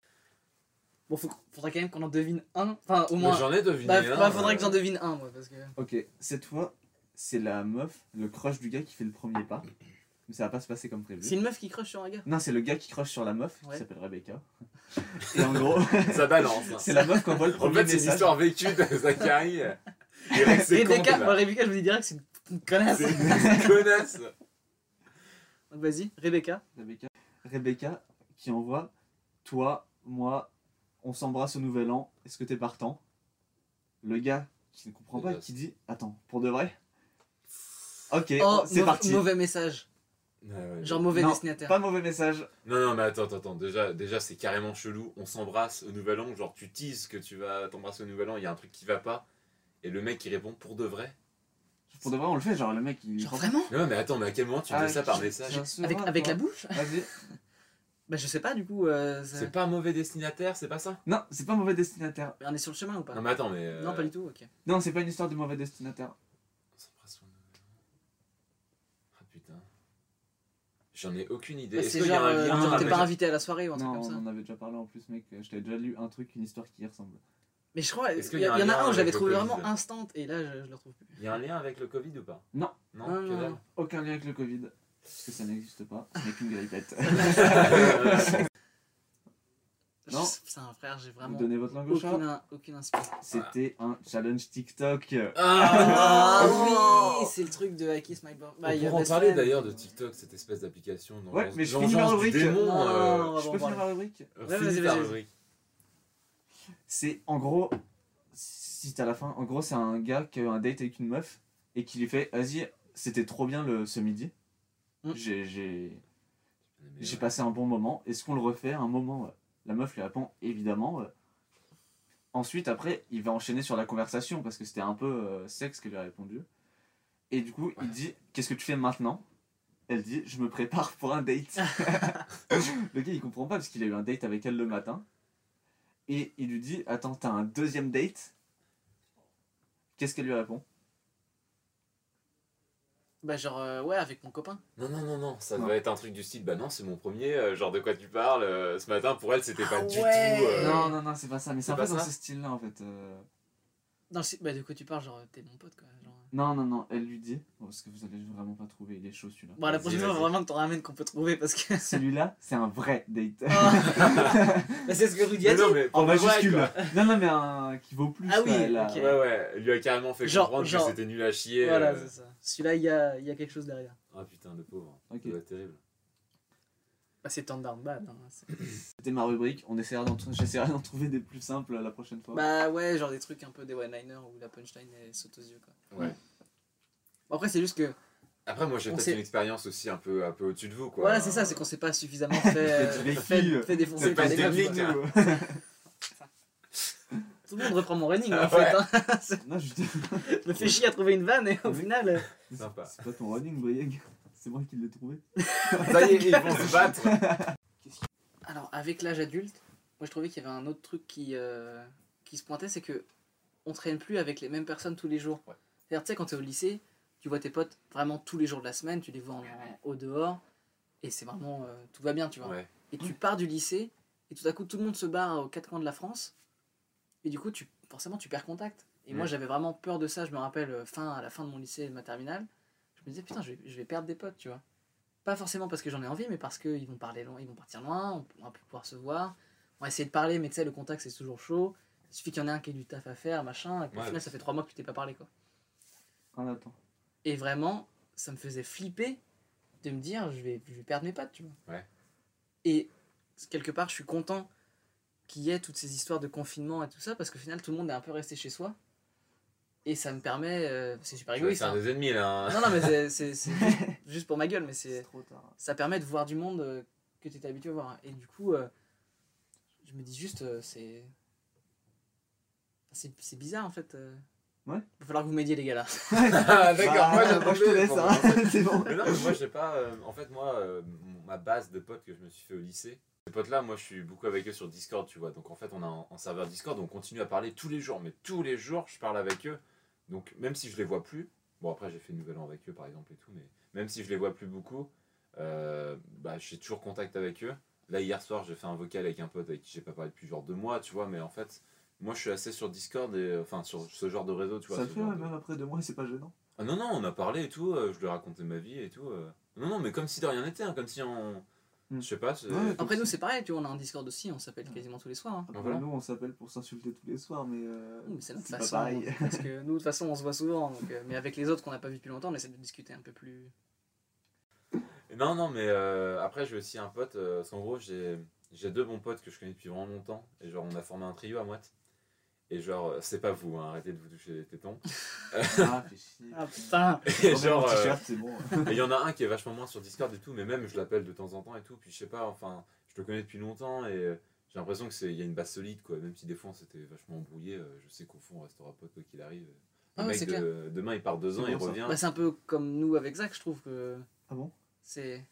Bon, faut, faudrait quand même qu'on en devine un. Enfin, au moins. J'en ai deviné Bah, un. bah, faudrait euh, que j'en devine un, moi, parce que. Ok, cette fois, c'est la meuf, le crush du gars qui fait le premier pas. Mais ça va pas se passer comme prévu. C'est une meuf qui crush sur un gars. Non, c'est le gars qui crush sur la meuf, Ouais. qui s'appelle Rebecca. Et en gros, Ça balance. hein. c'est la meuf qui envoie le En premier fait, c'est une histoire vécue de Zachary. Rebecca, moi. Rebecca, je vous dis direct, c'est une- connasse. C'est une connasse. Donc vas-y, Rebecca. Rebecca. Rebecca qui envoie Toi, moi, on s'embrasse au nouvel an, est-ce que t'es partant? Le gars qui ne comprend pas, qui dit Attends, pour de vrai? Ok, Oh, c'est parti. mauvais message. Genre mauvais Non, destinataire. Pas mauvais message. Non, non, mais attends, attends. Déjà, déjà c'est carrément chelou. On s'embrasse au nouvel an. Genre, tu teases que tu vas t'embrasser au nouvel an. Il y a un truc qui va pas. Et le mec qui répond pour de vrai. Pour de vrai, on le fait, genre le mec il. Genre vraiment Mais ouais, mais attends, mais à quel moment tu Ah, fais ça par je- message avec, la bouche Vas-y. Bah je sais pas du coup. euh, ça- C'est pas un mauvais destinataire, c'est pas ça? Non, c'est pas mauvais destinataire. On est sur le chemin ou pas? Non, mais attends, mais. euh, Non, pas du tout, ok. Non, c'est pas une histoire de mauvais destinataire. on s'embrasse au nouvel an. Ah putain. J'en ai aucune idée. Bah, Est-ce c'est qu'il y a genre, un euh, lien genre, t'es pas invité à la soirée ou un truc Non, comme on ça. en avait déjà parlé en plus, mec. Je t'avais déjà lu un truc, une histoire qui y ressemble. Mais je crois, il y, en a un où j'avais trouvé Covid vraiment instant et là je, je le retrouve plus. Il y a un lien avec le Covid ou pas? Non. Non, Non, que non, dalle. non. Aucun lien avec le Covid. Parce que ça n'existe pas. Ce n'est qu'une grippette. Non. Je- Putain, frère, j'ai Vous vraiment donnez votre langue au chat aucune, aucune inspiration. C'était un challenge TikTok. Ah Ah oui, c'est le truc de I Kiss My Boy. On pourra en parler d'ailleurs de TikTok, cette espèce d'application. Ouais, mais je finis ma rubrique. démon, Non, euh, on va Je peux finir ma rubrique Ouais. C'est en gros, si t'es à la fin, en gros, c'est un gars qui a eu un date avec une meuf et qui lui fait Vas-y, c'était trop bien le, ce midi. Mm. J'ai- J'ai Mais j'ai ouais. passé un bon moment. Est-ce qu'on le refait un moment ouais? La meuf lui répond évidemment. Ensuite, après, il va enchaîner sur la conversation parce que c'était un peu euh, sexe qu'elle lui a répondu. Et du coup, il dit Qu'est-ce que tu fais maintenant? Elle dit Je me prépare pour un date. le gars, il comprend pas parce qu'il a eu un date avec elle le matin. Et il lui dit Attends, t'as un deuxième date? Qu'est-ce qu'elle lui répond? Bah genre euh, ouais avec mon copain. Non, non, non, non, ça Non. doit être un truc du style. Bah non, c'est mon premier, euh, genre de quoi tu parles. euh, ce matin, pour elle, c'était pas Ah du tout. euh, Non, non, non, c'est pas ça. Mais c'est un peu dans ce style-là en fait. Non, c'est- bah de quoi tu parles genre t'es mon pote quoi. Genre... Non, non, non, elle lui dit bon, Parce que vous allez vraiment pas trouver, il est chaud celui-là. Bon la prochaine fois vraiment que t'en ramènes qu'on peut trouver parce que. Celui-là, c'est un vrai date. bah, c'est ce que Rudy a Mais dit. non, mais En majuscule. Non, non, mais un qui vaut plus. Ah oui, ouais, là. Ouais, ouais, elle lui a carrément fait Genre- comprendre genre- que c'était nul à chier. Voilà euh. c'est ça. Celui-là il y a, il y a quelque chose derrière. Ah putain, le pauvre. Ok. Terrible. Bah c'est Turn Down Bad. hein, C'était ma rubrique. On essaiera d'en J'essaierai d'en trouver des plus simples la prochaine fois. Bah ouais genre des trucs un peu des one-liners où la punchline elle saute aux yeux quoi. Ouais. Bon, après c'est juste que Après, moi, j'ai peut-être une expérience aussi un peu, un peu au-dessus de vous, quoi. voilà c'est ça c'est qu'on s'est pas suffisamment fait, euh, fait, fait défoncer par des meufs. Tout le monde reprend mon running en Ah fait. hein. Non, je Je me fais chier à trouver une vanne et au Oui. final. euh, Sympa. C'est pas ton running, Brieg. C'est moi qui l'ai trouvé. Ça y est, ils vont se battre. Alors, avec l'âge adulte, moi je trouvais qu'il y avait un autre truc qui, euh, qui se pointait, c'est que on traîne plus avec les mêmes personnes tous les jours. Ouais. C'est-à-dire, tu sais, quand tu es au lycée, tu vois tes potes vraiment tous les jours de la semaine, tu les vois en- au dehors, et c'est vraiment. euh, tout va bien, tu vois. Ouais. Et tu pars du lycée, et tout à coup, tout le monde se barre aux quatre coins de la France, et du coup, tu, forcément, tu perds contact. Et moi, Mm. j'avais vraiment peur de ça, je me rappelle, euh, fin, à la fin de mon lycée et de ma terminale, je me disais, putain, je vais, je vais perdre des potes, tu vois. Pas forcément parce que j'en ai envie, mais parce qu'ils vont parler loin, ils vont partir loin, on va plus pouvoir se voir. On va essayer de parler, mais tu sais, le contact c'est toujours chaud. Il suffit qu'il y en ait un qui ait du taf à faire, machin, et puis au Ouais, final, ça fait trois mois que tu t'es pas parlé, quoi. En attend. Et vraiment, ça me faisait flipper de me dire, je vais, je vais perdre mes potes, tu vois. Ouais. Et quelque part, je suis content qu'il y ait toutes ces histoires de confinement et tout ça, parce qu'au final, tout le monde est un peu resté chez soi. Et ça me permet. euh, c'est super égoïste. C'est un hein. des ennemis là. hein. Non, non, mais c'est- c'est c'est juste, juste pour ma gueule, mais C'est c'est trop tard. ça permet de voir du monde euh, que tu étais habitué à voir. Et du coup, euh, je me dis juste, euh, c'est. C'est c'est bizarre en fait. euh. Ouais. Va falloir que vous m'aidiez, les gars là. Ah, D'accord, Bah, moi je te laisse, hein. c'est bon. Mais non, mais moi j'ai pas. euh, en fait, moi, euh, mon- ma base de potes que je me suis fait au lycée, ces potes-là, moi je suis beaucoup avec eux sur Discord, tu vois. Donc en fait, on a un, un serveur Discord, on continue à parler tous les jours, mais tous les jours, je parle avec eux. Donc même si je les vois plus, bon après j'ai fait Nouvel An avec eux par exemple et tout, mais même si je les vois plus beaucoup, euh, bah j'ai toujours contact avec eux. Là hier soir, j'ai fait un vocal avec un pote avec qui j'ai pas parlé depuis genre deux mois, tu vois, mais en fait. Moi, je suis assez sur Discord et enfin sur ce genre de réseau, tu vois. Ça fait, ouais, de- même après deux mois, c'est pas gênant. ah non, non, on a parlé et tout, euh, je lui ai raconté ma vie et tout. euh. Non, non, mais comme si de rien n'était, hein, comme si on. Hmm. Je sais pas. Ouais. Après, nous, c'est pareil, tu vois, on a un Discord aussi, on s'appelle quasiment tous les soirs. hein. Après, voilà. nous, on s'appelle pour s'insulter tous les soirs, mais. euh, Oui, mais c'est notre pas façon. pareil. Parce que nous, de toute façon, on se voit souvent. donc, euh, mais avec les autres qu'on n'a pas vu depuis longtemps, on essaie de discuter un peu plus. Non, non, mais euh, après, j'ai aussi un pote, euh, parce qu'en gros, j'ai j'ai deux bons potes que je connais depuis vraiment longtemps, et genre, on a formé un trio à moite. Et genre, euh, c'est pas vous, hein, arrêtez de vous toucher les tétons. Ah, fais chier. Ah putain Et genre, euh, bon. il y en a un qui est vachement moins sur Discord et tout, mais même je l'appelle de temps en temps et tout, puis je sais pas, enfin, je le connais depuis longtemps et euh, j'ai l'impression qu'il y a une base solide, quoi. Même si des fois on s'était vachement embrouillé, je sais qu'au fond on restera pote quoi qu'il arrive. Le Ah ouais, mec demain il part deux ans, il bon, revient. Bah, c'est un peu comme nous avec Zach, je trouve que Ah bon? c'est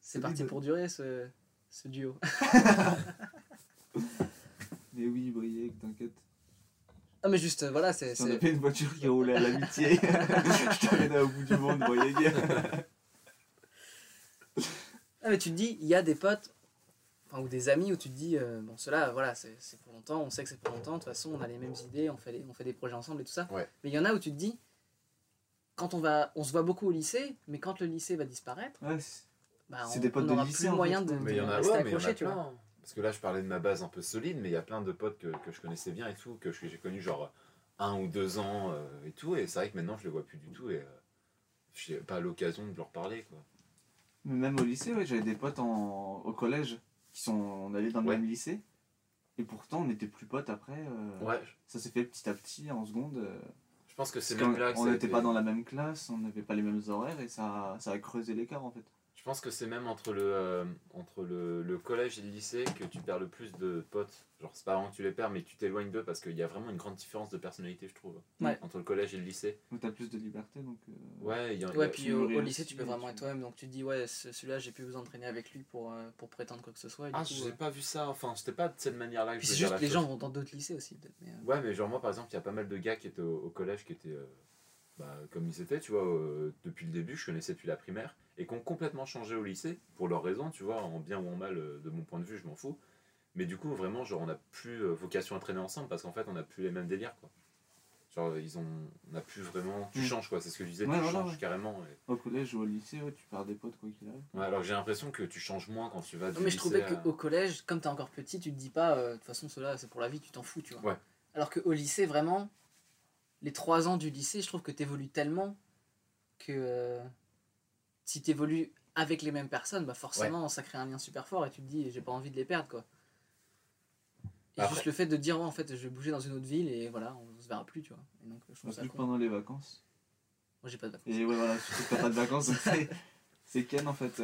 c'est parti pour durer ce, ce duo. Mais oui, Briec, t'inquiète. Ah, mais juste, euh, voilà, c'est. Si on avait une voiture qui roulait à l'amitié, je t'emmènerais au bout du monde, Briec. Ah, mais tu te dis, il y a des potes, enfin, ou des amis où tu te dis, euh, bon, ceux-là, voilà, c'est c'est pour longtemps, on sait que c'est pour longtemps, de toute façon, on a les mêmes idées, on fait, les- on fait des projets ensemble et tout ça. Ouais. Mais il y en a où tu te dis, quand on va, on se voit beaucoup au lycée, mais quand le lycée va disparaître, Ouais, c'est- bah, on, des potes on de aura lycée, plus en moyen de, de Mais il y en a, rester accroché, tu vois. Parce que là, je parlais de ma base un peu solide, mais il y a plein de potes que, que je connaissais bien et tout, que je- j'ai connu genre un ou deux ans euh, et tout, et c'est vrai que maintenant je les vois plus du tout et euh, j'ai pas l'occasion de leur parler, quoi. Mais même au lycée, ouais, j'avais des potes en... au collège qui sont on allait dans le Ouais. même lycée. Et pourtant, on n'était plus potes après. euh, Ouais, Ça s'est fait petit à petit, en seconde. je pense que c'est même là que a n'était été- pas dans la même classe, on n'avait pas les mêmes horaires et ça, ça a creusé l'écart en fait. Je pense que c'est même entre le, euh, entre le, le collège et le lycée que tu perds le plus de potes. Genre, c'est pas vraiment que tu les perds, mais tu t'éloignes d'eux parce qu'il y a vraiment une grande différence de personnalité, je trouve. Ouais. Entre le collège et le lycée. Donc t'as plus de liberté donc. euh, Ouais, il y a, y Ouais, a- puis au, lycée, tu peux vraiment être toi-même, donc tu te dis, ouais, ce- celui-là, j'ai plus besoin de traîner avec lui pour, euh, pour prétendre quoi que ce soit. et Ah, j'ai euh, pas vu ça. Enfin, c'était pas de cette manière-là que Puis je c'est juste la les chose. gens vont dans d'autres lycées aussi, peut-être. mais, euh, Ouais, mais genre moi par exemple, il y a pas mal de gars qui étaient au, au collège qui étaient euh, bah, comme ils étaient, tu vois, euh, depuis le début, je connaissais depuis la primaire, et qui ont complètement changé au lycée, pour leurs raisons, tu vois, en bien ou en mal, euh, de mon point de vue, je m'en fous. Mais du coup, vraiment, genre, on n'a plus euh, vocation à traîner ensemble parce qu'en fait, on n'a plus les mêmes délires, quoi. Genre, ils ont, on n'a plus vraiment. Tu Mm. changes, quoi, c'est ce que je disais, Ouais, tu voilà, changes ouais. carrément. et- Au collège ou au lycée, ouais, tu perds des potes quoi qu'il arrive. Ouais, alors que j'ai l'impression que tu changes moins quand tu vas du Non, mais je trouvais à- qu'au collège, comme t'es encore petit, tu te dis pas, euh, de toute façon, cela c'est pour la vie, tu t'en fous, tu vois. Ouais. Alors qu'au lycée, vraiment, les trois ans du lycée, je trouve que t'évolues tellement que euh, si t'évolues avec les mêmes personnes, bah forcément, ça crée un lien super fort et tu te dis, j'ai pas envie de les perdre, quoi. Et Après- juste le fait de dire, ouais, en fait, je vais bouger dans une autre ville et voilà, on se verra plus, tu vois. Et donc, je trouve ça Plus que con. pendant les vacances? Moi, j'ai pas de vacances. Et ouais, voilà, surtout que t'as pas de vacances, c'est Ken en fait.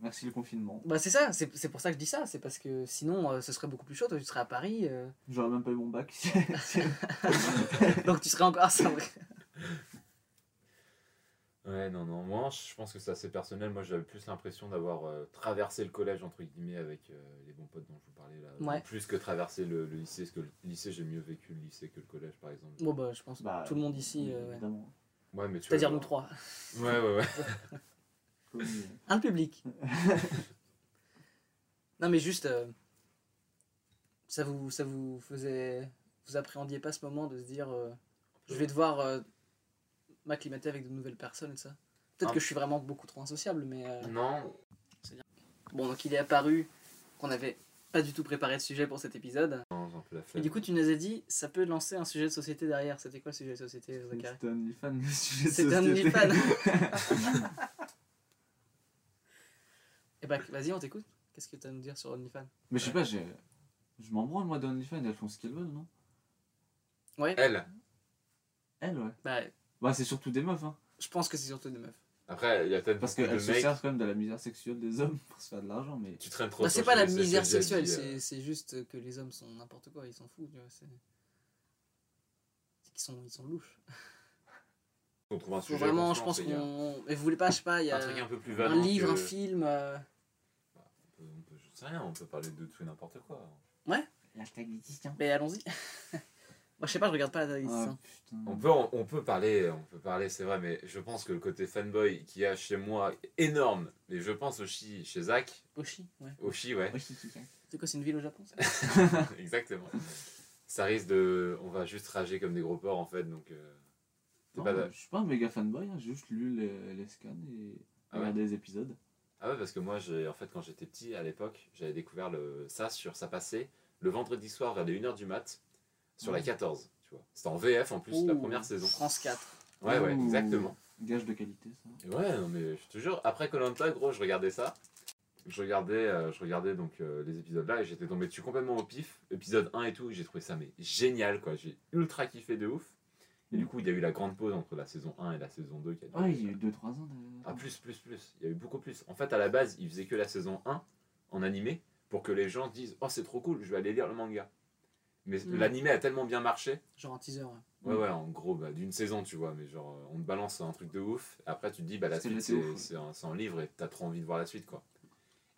Merci le confinement. Bah, c'est ça, c'est c'est pour ça que je dis ça, c'est parce que sinon, euh, ce serait beaucoup plus chaud, toi, tu serais à Paris, euh, J'aurais même pas eu mon bac. donc tu serais encore à Saint-Brieuc. Ouais, non, non. Moi, je pense que c'est assez personnel. Moi, j'avais plus l'impression d'avoir euh, traversé le collège, entre guillemets, avec euh, les bons potes dont je vous parlais là. Ouais. Plus que traverser le, le lycée. Parce que le lycée, j'ai mieux vécu le lycée que le collège, par exemple. Bon, bah, je pense Bah, tout le monde ici. euh, ouais. Évidemment. Ouais, mais tu C'est-à-dire nous trois. Ouais, ouais, ouais. Un public. non, mais juste. euh, ça, vous, ça vous faisait. Vous appréhendiez pas ce moment de se dire. euh, je vais devoir euh, m'acclimater avec de nouvelles personnes et ça Peut-être Ah. que je suis vraiment beaucoup trop insociable, mais. euh, Non, Bon, donc il est apparu qu'on n'avait pas du tout préparé de sujet pour cet épisode. non, j'ai un peu la Et flemme. du coup, tu nous as dit, ça peut lancer un sujet de société derrière. C'était quoi le sujet de société, Zachary? C'était un OnlyFans, le sujet de C'est un société. OnlyFans. Et bah, vas-y, on t'écoute. Qu'est-ce que tu as à nous dire sur OnlyFans? Mais je sais pas, j'ai... je m'en branle moi d'OnlyFans, elles font ce qu'elles veulent, non? Ouais. Elle, Elles, ouais. Bah, Bah, c'est surtout des meufs, hein. je pense que c'est surtout des meufs. après, il y a peut-être Parce beaucoup qu'elles de se mecs. servent quand même de la misère sexuelle des hommes pour se faire de l'argent, mais. Tu traînes trop Bah, sur c'est pas la misère sexuelle, Jazzy, euh, c'est c'est juste que les hommes sont n'importe quoi, ils s'en foutent. tu vois, C'est c'est qu'ils sont, ils sont louches. On trouve un sujet. vraiment, qu'on je se pense qu'on. Mais vous voulez pas, je sais pas, il y a Un truc un peu plus un valant. livre, que- un film. euh, On peut- Je sais rien, on peut parler de tout et n'importe quoi. La tagnéticien. Mais allons-y. Moi, je sais pas, je regarde pas la Ah, putain. On peut, on, on peut parler, on peut parler, c'est vrai, mais je pense que le côté fanboy qu'il y a chez moi est énorme. Et je pense aussi chez Zach, Oshi, ouais. Oshi, ouais, Ouais, c'est quoi, c'est une ville au Japon ça exactement. Ça risque de, on va juste rager comme des gros porcs en fait, donc. euh, Non, pas je suis pas un méga fanboy, hein, j'ai juste lu les, les scans et Ah ouais regardé les épisodes. Ah ouais, parce que moi, j'ai, en fait, quand j'étais petit à l'époque, j'avais découvert le, ça sur ça passait le vendredi soir vers les 1h du mat sur la Ouais. 14, tu vois. C'était en VF en plus, la première saison. France 4. Ouais, ouais, exactement. Gage de qualité, ça. Et ouais, non mais je te jure, après Colanta, gros, je regardais ça. Je regardais, euh, je regardais donc euh, les épisodes là et j'étais tombé dessus complètement au pif. Épisode 1 et tout, j'ai trouvé ça mais génial quoi. J'ai ultra kiffé de ouf. Et du coup, il y a eu la grande pause entre la saison 1 et la saison 2 qui a duré, Ouais, il y a eu euh, 2-3 ans de. Ah, plus, plus, plus. Il y a eu beaucoup plus. En fait, à la base, ils faisaient que la saison 1 en animé pour que les gens disent Oh, c'est trop cool, je vais aller lire le manga. Mais Mm. l'animé a tellement bien marché Genre un teaser. ouais. Ouais, ouais, en gros, bah, d'une saison, tu vois, mais genre, euh, on te balance un truc de ouf, et après tu te dis, bah, la suite, c'est un, un livre, et t'as trop envie de voir la suite, quoi.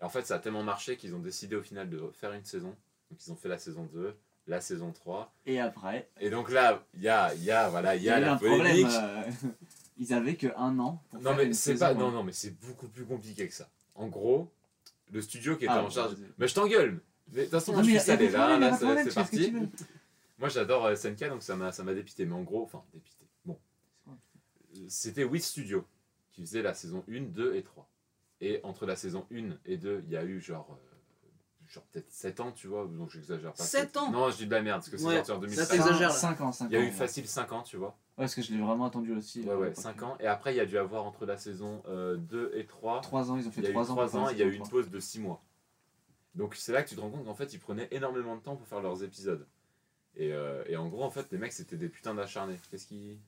Et en fait, ça a tellement marché qu'ils ont décidé au final de faire une saison. Donc, ils ont fait la saison 2, la saison 3. Et après, Et donc là, il y a, il y a, voilà, il il y a la problème. polémique. euh, ils avaient que un an pour non, faire mais c'est pas, non, non, mais c'est beaucoup plus compliqué que ça. En gros, le studio qui était Ah, en charge. Mais je t'engueule! Mais de toute façon, Non, moi, je suis y a- y a salé là, y a là, c'est parti. Moi, j'adore euh, SNK, donc ça m'a ça m'a dépité. Mais en gros, enfin, dépité. Bon, c'était Wii Studio qui faisait la saison 1, 2 et 3. Et entre la saison 1 et 2, il y a eu genre, euh, genre peut-être 7 ans, tu vois, donc j'exagère pas. 7 ans Non, je dis de la merde, parce que c'est Ouais, sorti en là, 2005. t'exagères. là. 5 ans, 5 ans. Il y a eu ouais. facile 5 ans, tu vois. Ouais, parce que je l'ai vraiment attendu aussi. Ouais, euh, ouais, l'époque. 5 ans. Et après, il y a dû avoir entre la saison euh, 2 et 3, 3 ans, ils ont fait y a eu 3 ans. 3 pour faire ans, il y a eu une 3. pause de 6 mois. Donc c'est là que tu te rends compte qu'en fait, ils prenaient énormément de temps pour faire leurs épisodes. Et, euh, et en gros, en fait, les mecs, c'était des putains d'acharnés. Qu'est-ce qui.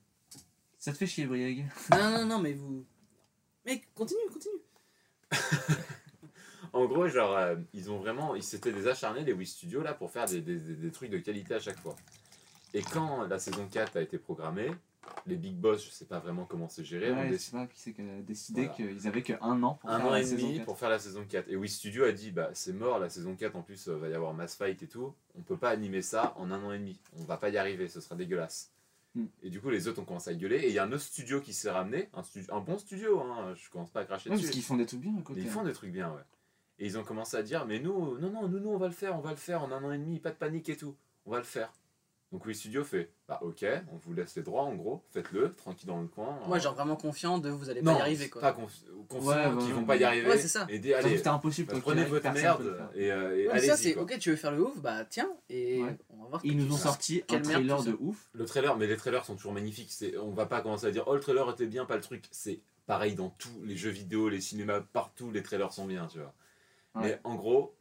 Ça te fait chier, Brieg? Non, non, non, mais vous. Mais continue, continue. En gros, genre, euh, ils ont vraiment. Ils s'étaient des acharnés, les Wii Studios, là, pour faire des, des- trucs de qualité à chaque fois. Et quand la saison 4 a été programmée, les big boss, je sais pas vraiment comment c'est géré, ont Ouais, décidé sais pas décidé Voilà. qu'ils avaient que un an pour un faire an la et saison demi 4. pour faire la saison 4. Et Wii Studio a dit, bah c'est mort, la saison 4 en plus, euh, va y avoir Mass Fight et tout. On peut pas animer ça en un an et demi. On va pas y arriver, ce sera dégueulasse. Hmm. Et du coup, les autres ont commencé à gueuler. Et il y a un autre studio qui s'est ramené, un, bon studio, hein, je commence pas à cracher Ouais, parce dessus. qu'ils font des trucs bien à côté. Ils hein. font des trucs bien, ouais. Et ils ont commencé à dire, mais nous, non, non, nous, nous, on va le faire, on va le faire en un an et demi, pas de panique et tout. On va le faire. Donc Wii Studio fait, bah ok, on vous laisse les droits en gros, faites-le, tranquille dans le coin. Moi, genre vraiment confiant de vous allez non, pas y arriver, quoi. pas conf- confiant Ouais, ouais, qu'ils ouais, vont ouais. pas y arriver. Ouais, c'est ça. Et allez, C'était impossible. bah, prenez votre merde et, euh, et Ouais, mais ça, c'est ok, tu veux faire le ouf, bah tiens, et Ouais. on va voir. Ils nous ont sorti un trailer de ouf. Le trailer, mais les trailers sont toujours magnifiques. C'est, on va pas commencer à dire, oh le trailer était bien, pas le truc. C'est pareil dans tous les jeux vidéo, les cinémas, partout, les trailers sont bien, tu vois. Ouais. Mais en gros,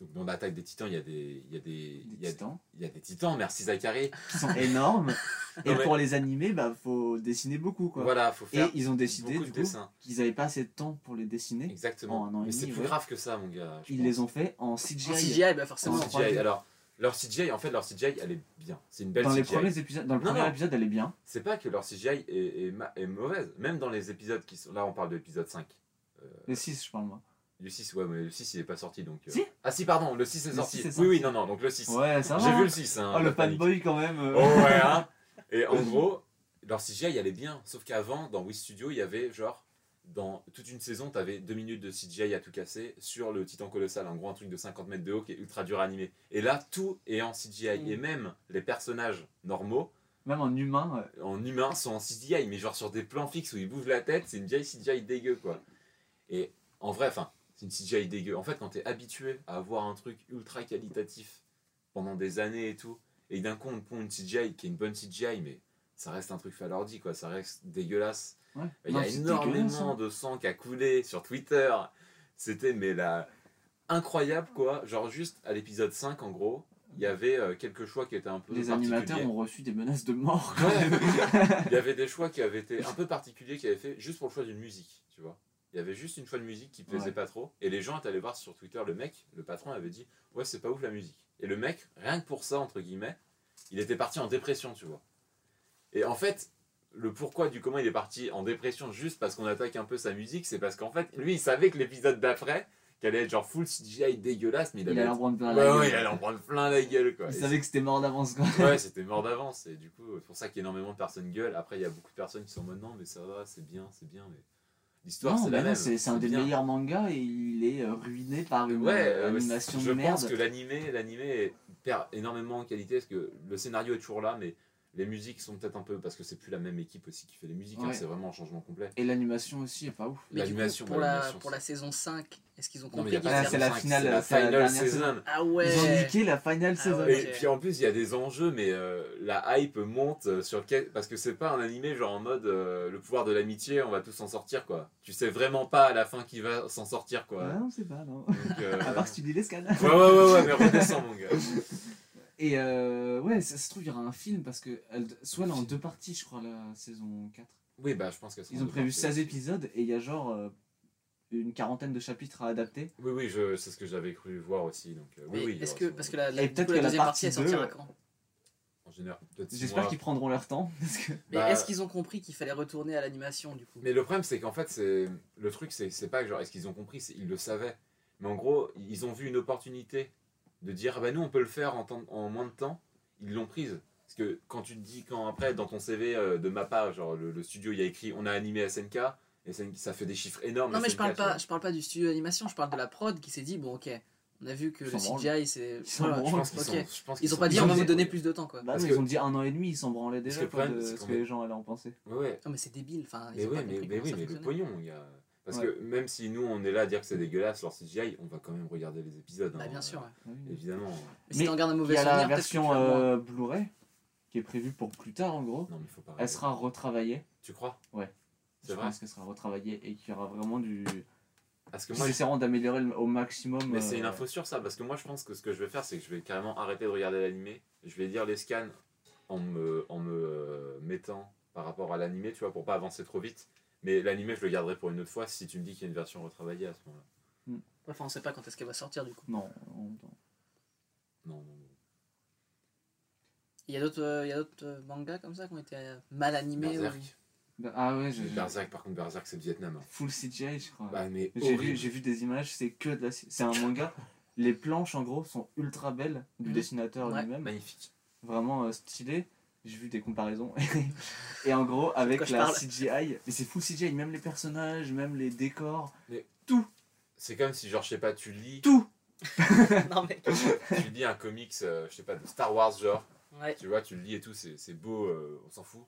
donc dans l'attaque des titans, il y a des, il y a des, il y Des a, titans il y a des titans. Merci Zachary. qui sont énormes. Et Non, mais- pour les animer, bah faut dessiner beaucoup quoi. Voilà, faut Et faire ils ont décidé beaucoup du de coup dessins. qu'ils avaient pas assez de temps pour les dessiner. Exactement. en un an et Mais c'est plus ouais. grave que ça, mon gars. Ils pense. les ont fait en CGI. En CGI, bah forcément. En CGI. 3D. Alors, Leur CGI, en fait, leur CGI, elle est bien. C'est une belle Dans les CGI. premiers épisodes, dans le Non, premier non. épisode, elle est bien. C'est pas que leur CGI est, est, ma- est mauvaise. Même dans les épisodes qui sont. Là, on parle de l'épisode 5. Les 6, je parle moi. Le 6, ouais, mais le 6, il est pas sorti donc. euh. Si Ah, si, pardon, le 6 est Le sorti. 6 est Oui, sorti. oui, non, non, donc le 6. Ouais, ça. J'ai vu le 6. Hein, Oh, le la panique. Boy quand même. euh. Oh ouais, hein. Et en gros, leur CGI, elle est bien. Sauf qu'avant, dans Wii Studio, il y avait genre. Dans toute une saison, t'avais deux minutes de CGI à tout casser sur le Titan Colossal, en gros un truc de 50 mètres de haut qui est ultra dur à animer. Et là, tout est en CGI. Mm. Et même les personnages normaux, Même en humain. en humain, sont en CGI, mais genre sur des plans fixes où ils bougent la tête, c'est une vieille CGI dégueu quoi. Et en vrai, enfin, c'est une CGI dégueu. En fait, quand t'es habitué à avoir un truc ultra qualitatif pendant des années et tout, et d'un coup on te pond une CGI qui est une bonne CGI, mais ça reste un truc fait à l'ordi quoi, ça reste dégueulasse. Ouais. Il y a énormément hein. de sang qui a coulé sur Twitter. C'était mais là incroyable quoi. Genre juste à l'épisode 5 en gros, il y avait euh, quelques choix qui étaient un peu Les animateurs ont reçu des menaces de mort. Il y avait des choix qui avaient été un peu particuliers qui avaient fait juste pour le choix d'une musique, tu vois. Il y avait juste une choix de musique qui plaisait Ouais. pas trop. Et les gens étaient allés voir sur Twitter, le mec, le patron avait dit Ouais, c'est pas ouf la musique. Et le mec, rien que pour ça, entre guillemets, il était parti en dépression, tu vois. Et en fait, le pourquoi du comment il est parti en dépression juste parce qu'on attaque un peu sa musique, c'est parce qu'en fait, lui, il savait que l'épisode d'après, qu'elle allait être genre full CGI dégueulasse, mais il, Il allait en prendre plein Ouais, la ouais, gueule. il allait en prendre plein la gueule, quoi. Il Et savait que c'était mort d'avance quoi. Ouais, c'était mort d'avance. Et du coup, c'est pour ça qu'énormément de personnes gueulent. Après, il y a beaucoup de personnes qui sont en mode non, mais ça va, c'est bien, c'est bien. Mais l'histoire, Non, c'est mais la même. c'est c'est un des bien. meilleurs mangas et il est euh, ruiné par une Ouais, euh, animation je de merde. pense que l'animé, l'animé perd énormément en qualité parce que le scénario est toujours là, mais les musiques sont peut-être un peu parce que c'est plus la même équipe aussi qui fait les musiques. hein, c'est vraiment un changement complet. Et l'animation aussi est pas ouf. L'animation, pour, la, pour la saison 5, est-ce qu'ils ont Non, compris Ah, allaient- c'est la finale, c'est la c'est la final season. Ah ouais Ils ont niqué la final Ah ouais. Et puis en plus, il y a des enjeux, mais euh, la hype monte euh, sur quel... parce que c'est pas un animé genre en mode euh, le pouvoir de l'amitié, on va tous s'en sortir quoi. Tu sais vraiment pas à la fin qui va s'en sortir quoi. Ouais, on sait pas, non. Donc, euh, À part si tu lis les scans. Ouais, ouais, ouais, ouais, mais redescends, mon gars. Et euh, ouais, ça se trouve, il y aura un film parce que elle, soit elle est en deux parties, je crois, la saison 4. Oui, bah, je pense sont Ils ont prévu parties. 16 épisodes et il y a genre euh, une quarantaine de chapitres à adapter. Oui, oui, je... c'est ce que j'avais cru voir aussi. Donc, euh, oui, Mais oui, est-ce que, parce que la, la, Et peut-être que la deuxième partie, elle sortira quand? En général, peut-être J'espère mois. qu'ils prendront leur temps. Parce que... Mais Bah, est-ce qu'ils ont compris qu'il fallait retourner à l'animation du coup? Mais le problème, c'est qu'en fait, c'est le truc, c'est c'est pas que genre, est-ce qu'ils ont compris, c'est- ils le savaient. Mais en gros, ils ont vu une opportunité de dire, ah bah nous, on peut le faire en, temps- en moins de temps. Ils l'ont prise. Parce que quand tu te dis, quand après, dans ton CV euh, de MAPA, genre le, le studio, il y a écrit, on a animé SNK, et SNK, ça fait des chiffres énormes. Non mais je parle pas, je parle pas du studio d'animation, je parle de la prod qui s'est dit bon ok, on a vu que le CGI c'est, voilà. Je pense qu'ils ok. sont- Ils qu'ils ont sont- pas dit on va vous donner plus de temps quoi. Bah Parce non, que- ils ont dit un an et demi, ils s'en branlaient Parce déjà que problème, de ce que les gens allaient en penser. Ouais, ouais. Non mais c'est débile, enfin ils Mais pas mais, mais oui, mais le pognon, il y a... Parce Ouais. que même si nous, on est là à dire que c'est dégueulasse, leur CGI, on va quand même regarder les épisodes. Bah hein, bien sûr. euh, ouais. Évidemment. Mais si t'en gardes un Il mauvais y a la version euh, Blu-ray qui est prévue pour plus tard en gros. Non, mais il faut pas. Elle sera retravaillée. Tu crois? Ouais. Je vrai pense qu'elle sera retravaillée et qu'il y aura vraiment du. Parce que moi, essaieront d'améliorer au maximum. Mais c'est une euh, info sur ça, parce que moi je pense que ce que je vais faire, c'est que je vais carrément arrêter de regarder l'animé. Je vais lire les scans en me, en me euh, mettant par rapport à l'animé, tu vois, pour pas avancer trop vite. Mais l'animé, je le garderai pour une autre fois si tu me dis qu'il y a une version retravaillée à ce moment-là. Enfin on sait pas quand est-ce qu'elle va sortir du coup. Non, on- Non, non, non. Il y a d'autres, euh, il y a d'autres mangas comme ça qui ont été euh, mal animés. Berserk. Bah, Ah ouais, j'ai. Mais Berserk, par contre, Berserk, c'est Vietnam. hein. Full CGI, je crois. Bah, mais J'ai vu, horrible. j'ai vu des images, c'est que de la. C'est un manga. Les planches en gros sont ultra belles du Mhm. dessinateur Ouais. lui-même. Magnifique. Vraiment euh, stylé. J'ai vu des comparaisons. et en gros, avec la. CGI, mais c'est full CGI, même les personnages, même les décors, C'est comme si, genre, je sais pas, tu lis, tout non mais. tu lis un comics, euh, je sais pas, de Star Wars, genre, Ouais. tu vois, tu le lis et tout, c'est c'est beau, euh, on s'en fout.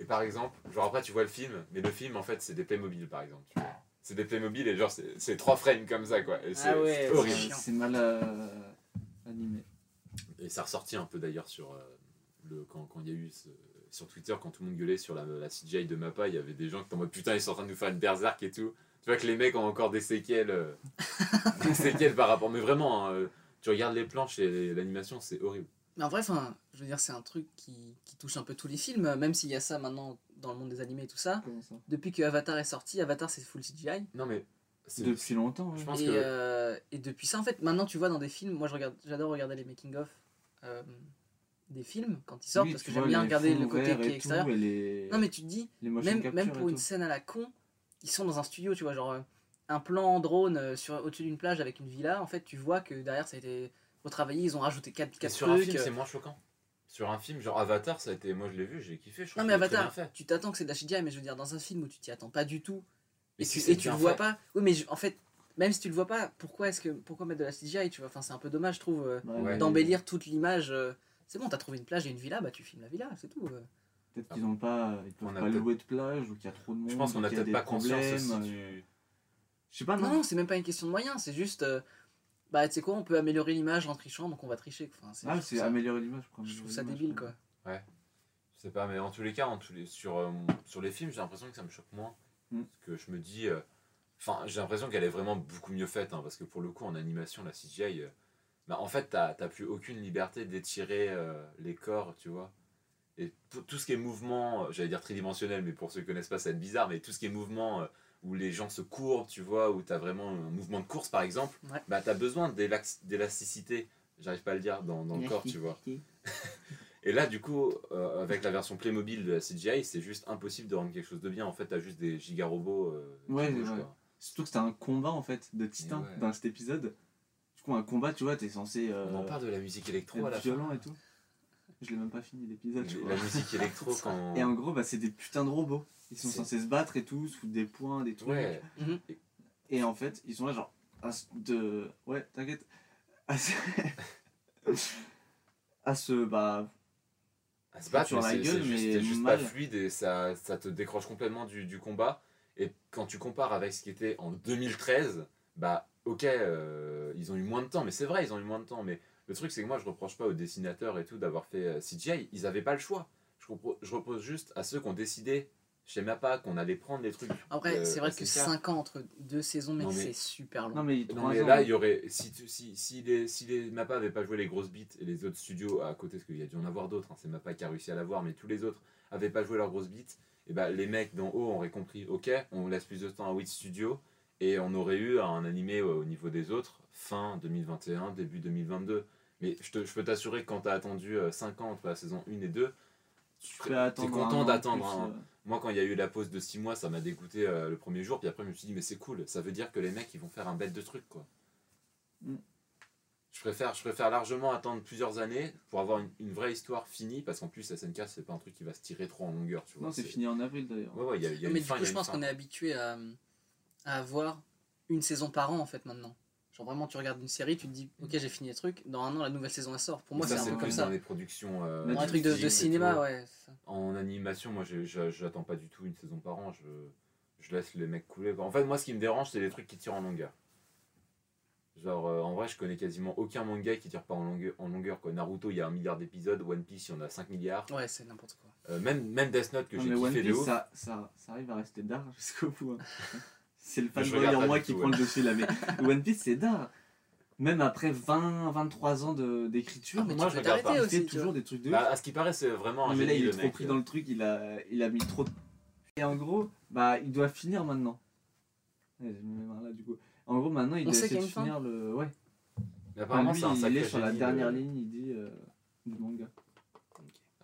Et par exemple, genre après tu vois le film, mais le film en fait c'est des Playmobil par exemple. tu vois. C'est des Playmobil et genre c'est c'est trois frames comme ça quoi. Et c'est Ah ouais, c'est c'est horrible. C'est mal euh, animé. Et ça ressorti un peu d'ailleurs sur euh, le quand quand il y a eu ce- sur Twitter quand tout le monde gueulait sur la, la CGI de Mappa, il y avait des gens qui étaient en mode putain ils sont en train de nous faire une berserk et tout. Tu vois que les mecs ont encore des séquelles, euh, des séquelles par rapport. Mais vraiment, hein, tu regardes les planches et l'animation c'est horrible. Mais en vrai, enfin, je veux dire, c'est un truc qui, qui touche un peu tous les films, même s'il y a ça maintenant dans le monde des animés et tout ça. Depuis que Avatar est sorti, Avatar c'est full CGI. Non mais c'est- Depuis longtemps. Je pense et, que- euh, et depuis ça, en fait, maintenant tu vois dans des films, moi je regarde, j'adore regarder les making-of euh, des films quand ils sortent Oui, parce que j'aime bien regarder le côté qui est et extérieur. tout, et les... Non, mais tu te dis, même, même pour une scène à la con, ils sont dans un studio, tu vois, genre euh, un plan drone euh, sur, au-dessus d'une plage avec une villa, en fait, tu vois que derrière ça a été retravaillé, ils ont rajouté 4, Et sur un film, c'est moins choquant. Sur un film, genre Avatar, ça a été. Moi, je l'ai vu, j'ai kiffé. Je Non, mais Avatar, tu t'attends que c'est de la CGI, mais je veux dire, dans un film où tu t'y attends pas du tout, Mais et si tu, et tu le vois fait. pas, oui, mais je- en fait, même si tu le vois pas, pourquoi, est-ce que, pourquoi mettre de la CGI, tu vois, enfin, c'est un peu dommage, je trouve. euh, Ouais, Ouais. mais d'embellir toute l'image. euh, c'est bon, t'as trouvé une plage et une villa, bah tu filmes la villa, c'est tout. euh. Peut-être qu'ils ont pas, ils peuvent On a pas louer de plage ou qu'il y a trop de monde. Je pense qu'on a peut-être pas conscience problèmes, aussi euh, du. Je sais pas, Non, non. non, c'est même pas une question de moyens, c'est juste. Bah tu sais quoi, on peut améliorer l'image en trichant, donc on va tricher. Enfin, c'est, Ah, c'est ça- améliorer l'image. Je trouve ça débile quoi. Je sais pas, mais en tous les cas, en tous les, sur, euh, sur les films, j'ai l'impression que ça me choque moins. Mm. Parce que je me dis. euh, Enfin, j'ai l'impression qu'elle est vraiment beaucoup mieux faite. hein, parce que pour le coup, en animation, la CGI. euh, bah, en fait, t'as t'as plus aucune liberté d'étirer euh, les corps, tu vois. Et tout, tout ce qui est mouvement, j'allais dire tridimensionnel, mais pour ceux qui connaissent pas, ça va être bizarre, mais tout ce qui est mouvement euh, où les gens se courbent, tu vois, où t'as vraiment un mouvement de course par exemple, Ouais. bah t'as besoin d'élax- d'élasticité, j'arrive pas à le dire, dans, dans le corps, tu vois. Et là, du coup, euh, avec la version Playmobil de la CGI, c'est juste impossible de rendre quelque chose de bien. En fait, t'as juste des gigarobots. Euh, Ouais, ouais. Surtout que c'était un combat en fait de titans ouais. dans cet épisode. Du coup, un combat, tu vois, t'es censé euh, On en parle de la musique électro à la fin. violent et tout. Je l'ai même pas fini l'épisode. La musique électro quand. Et en gros, bah, c'est des putains de robots. Ils sont censés se battre et tout, sous des points, des trucs. Ouais, Et en fait, ils sont là, genre, à se- de. Ouais, t'inquiète. À se. à se. Bah. à se battre, Sur mais la c'est gueule, mais c'est juste mal. pas fluide et ça, ça te décroche complètement du, du combat. Et quand tu compares avec ce qui était en 2013, bah ok, euh, ils ont eu moins de temps, mais c'est vrai, ils ont eu moins de temps. Mais le truc, c'est que moi, je reproche pas aux dessinateurs et tout d'avoir fait euh, CGI, ils avaient pas le choix. Je repose juste à ceux qui ont décidé chez MAPA qu'on allait prendre les trucs. Après, euh, c'est vrai que SNK. 5 ans entre deux saisons, mais- c'est super long. Non, mais, Non mais là il y aurait si tu- si, si les si les Mappa avaient pas joué les grosses beats et les autres studios à côté parce qu'il y a dû en avoir d'autres hein, c'est Mappa qui a réussi à l'avoir mais tous les autres avaient pas joué leurs grosses beats et bah les mecs d'en haut auraient compris ok on laisse plus de temps à Wit Studio et on aurait eu un animé euh, au niveau des autres fin 2021 début 2022 mais je, te- je peux t'assurer que quand t'as attendu 5 ans entre la saison 1 et 2 tu peux t'es attendre an content d'attendre euh, moi, quand il y a eu la pause de 6 mois, ça m'a dégoûté euh, le premier jour. Puis après, je me suis dit, mais c'est cool. Ça veut dire que les mecs, ils vont faire un bête de truc, quoi. Mm. Je, préfère, je préfère largement attendre plusieurs années pour avoir une, une vraie histoire finie. Parce qu'en plus, SNK, c'est pas un truc qui va se tirer trop en longueur, tu vois. Non, c'est fini en avril d'ailleurs. Ouais, ouais, il y a, il y a mais une du fin, coup, y a je pense qu'on est habitué à, à avoir une saison par an en fait maintenant. Genre vraiment, tu regardes une série, tu te dis, ok, j'ai fini le truc, dans un an, la nouvelle saison elle sort. Pour moi, ça, c'est un peu plus comme dans ça. les productions. euh, Dans Dans un truc de, cinéma, ouais. En animation, moi, j'attends pas du tout une saison par an. Je, je laisse les mecs couler. En fait, moi, ce qui me dérange, c'est les trucs qui tirent en longueur. Genre, euh, en vrai, je connais quasiment aucun manga qui tire pas en longueur. En longueur quoi. Naruto, il y a un milliard d'épisodes. One Piece, il y en a 5 milliards. Ouais, c'est n'importe quoi. Euh, même, même Death Note, que j'ai mais One kiffé de Piece, ouf. ça, ça, ça arrive à rester d'art jusqu'au bout. hein. C'est le fanboy en moi qui tout, prend ouais. le dessus là. Mais One Piece, c'est d'art. Même après 20, 23 ans de- d'écriture, Ah, mais moi, je regarde pas. aussi. toujours des trucs de Bah, à ce qui paraît, c'est vraiment un mais là, il est trop mec. pris euh. dans le truc, il a, il a mis trop de... Et en gros, bah, il doit finir maintenant. Ouais, là, du coup. En gros, maintenant, il On doit essayer de finir le... Ouais. Mais apparemment, Enfin, lui, c'est un il est sur la dernière ligne, il dit, euh, du manga.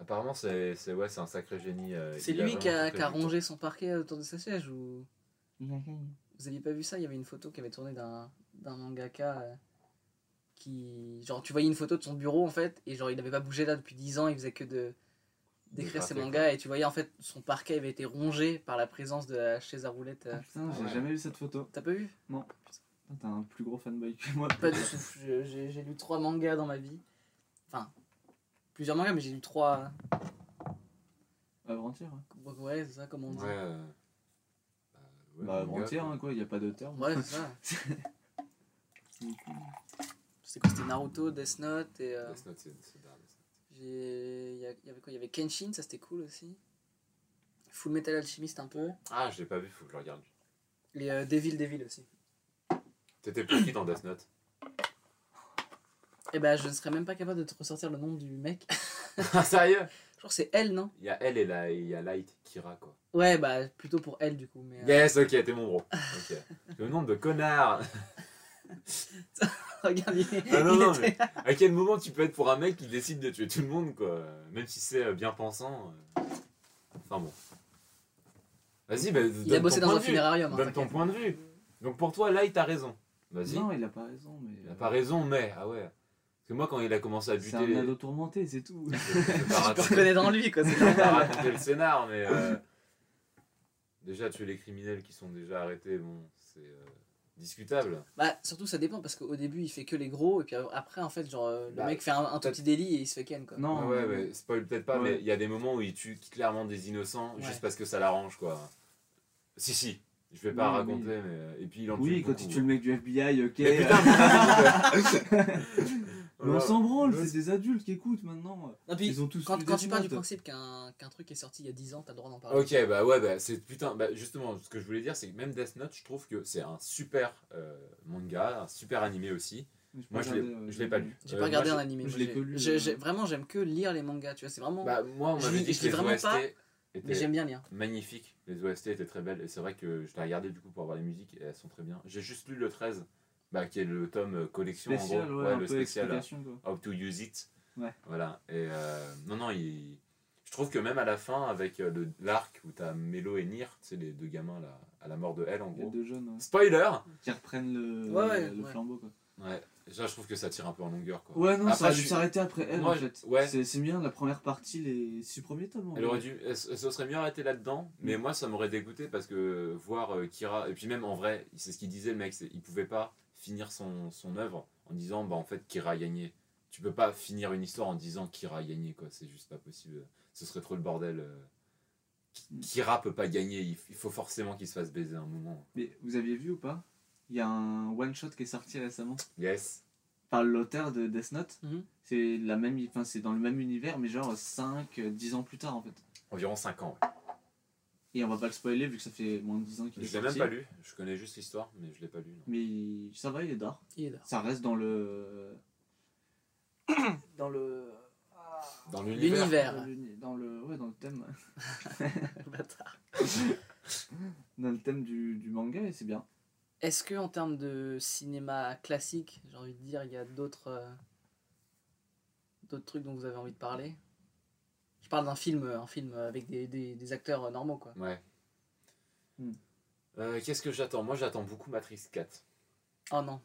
Apparemment, c'est c'est- ouais, c'est un sacré génie. euh, C'est lui qui a, a rongé son parquet autour de sa siège ou. Vous aviez pas vu ça Il y avait une photo qui avait tourné d'un d'un mangaka euh, qui genre tu voyais une photo de son bureau en fait et genre il avait pas bougé là depuis 10 ans, il faisait que de d'écrire ses mangas et tu voyais en fait son parquet avait été rongé par la présence de la chaise à roulettes. euh. Ah putain, j'ai ouais. jamais vu cette photo. T'as pas vu? Putain, T'es un plus gros fanboy que moi. Pas du tout. J'ai lu trois mangas dans ma vie. Enfin, plusieurs mangas, mais j'ai lu trois. Avant-hier. hein. Ouais, c'est ça, comme on dit. Ouais. Bah, manga, avant-hier, quoi. hein, quoi, il n'y a pas de terme. Ouais, c'est ça. C'était quoi C'était Naruto, Death Note et. euh, Death Note, c'est- dingue, Death Note. j'ai- Il y, avait quoi Il y avait Kenshin, ça c'était cool aussi. Full Metal Alchemist un peu. Ah, je l'ai pas vu, faut que je le regarde. Et euh, Devil Devil aussi. T'étais pour qui dans Death Note? Et bah, je ne serais même pas capable de te ressortir le nom du mec. Ah, sérieux? Je crois que c'est elle, non? Il y a elle et la, il y a Light, Kira, quoi. Ouais, bah plutôt pour elle, du coup. Mais, euh, Yes, ok, t'es mon bro. Le nombre de connards Regarde, il, Ah non, il non, était- À quel moment tu peux être pour un mec qui décide de tuer tout le monde, quoi? Même si c'est euh, bien pensant. euh. Enfin bon. Vas-y, bah, il a bossé dans un funérarium. hein, Donne ton point de vue. Donc pour toi, Light a raison. Vas-y. Non, il a pas raison, mais. Il a pas raison, mais. Ah ouais. Parce que moi, quand il a commencé à C'est buter. un les- ado tourmenté, c'est tout. Je reconnais dans lui, quoi. c'est normal. raconter le scénar, mais. euh, Déjà, tuer les criminels qui sont déjà arrêtés, bon, c'est euh, discutable. Bah, surtout, ça dépend parce qu'au début, il fait que les gros, et puis après, en fait, genre, euh, le Bah, mec fait un, un tout petit délit et il se fait ken, quoi. Non, ouais, ouais, mais- mais spoil peut-être pas, Ouais. mais il y a des moments où il tue clairement des innocents Ouais. juste parce que ça l'arrange, quoi. Si, si. Je vais pas Oui, raconter, mais. Et puis il en Oui, tue quand beaucoup. il tue le mec du FBI, ok. Mais putain, Mais on s'en branle, Le- c'est des adultes qui écoutent maintenant. Non, puis, Ils ont tous quand, tu pars du principe qu'un qu'un truc est sorti il y a 10 ans, t'as le droit d'en parler. Ok, bah ouais, bah c'est putain, bah justement, ce que je voulais dire, c'est que même Death Note, je trouve que c'est un super euh, manga, un super animé aussi. Moi, je l'ai regarder, euh, je l'ai pas lu. J'ai Euh, pas regardé moi, un animé. je l'ai que lu, euh. Vraiment, j'aime que lire les mangas, tu vois, c'est vraiment. Bah, moi, on m'avait dit que les vraiment OST pas, mais étaient j'aime bien lire. magnifiques. Les OST étaient très belles, et c'est vrai que je l'ai regardé du coup pour avoir les musiques, et elles sont très bien. J'ai juste lu le 13, bah, qui est le tome euh, collection Spécial, en gros. ouais, un le peu spécial. quoi. How to use it. Ouais. Voilà. Et euh, non, non, il... je trouve que même à la fin, avec euh, le- l'arc où t'as Melo et Nier, tu sais, les deux gamins là, à la mort de elle en gros. deux jeunes ouais, Spoiler qui reprennent le, Ouais, ouais, le ouais. flambeau. Quoi. Ouais, déjà je trouve que ça tire un peu en longueur quoi. Ouais, non, ça Après, aurait je dû suis- s'arrêter après elle Moi, en fait. ouais. C'est c'est bien la première partie, les six premiers tomes. Elle aurait dû, elle, se serait mieux arrêtée là-dedans, mais moi ça m'aurait dégoûté parce que voir euh, Kira, et puis même en vrai, c'est ce qu'il disait le mec, c'est- il pouvait pas finir son, son œuvre en disant bah en fait Kira a gagné. Tu peux pas finir une histoire en disant Kira a gagné quoi, c'est juste pas possible. Ce serait trop le bordel. euh. Mm. Kira peut pas gagner, il faut forcément qu'il se fasse baiser un moment. Mais vous aviez vu ou pas? Il y a un one shot qui est sorti récemment Yes. par l'auteur de Death Note. Mhm. C'est la même, enfin c'est dans le même univers, mais genre 5, 10 ans plus tard en fait. Environ 5 ans. ouais. Et on va pas le spoiler vu que ça fait moins de 10 ans qu'il est Je l'ai sorti. même pas lu, je connais juste l'histoire, mais je l'ai pas lu. non. Mais ça va, il est d'art. Il est là. Ça reste dans le. Dans le. Dans l'univers. L'univers. Dans le, dans le, ouais, dans le thème, Bâtard. dans le thème du, du manga et c'est bien. Est-ce que en termes de cinéma classique, j'ai envie de dire, il y a d'autres euh, d'autres trucs dont vous avez envie de parler? Je parle d'un film, un film avec des, des, des acteurs euh, normaux quoi. Ouais. Hmm. Euh, Qu'est-ce que j'attends? Moi j'attends beaucoup Matrix 4. Oh non.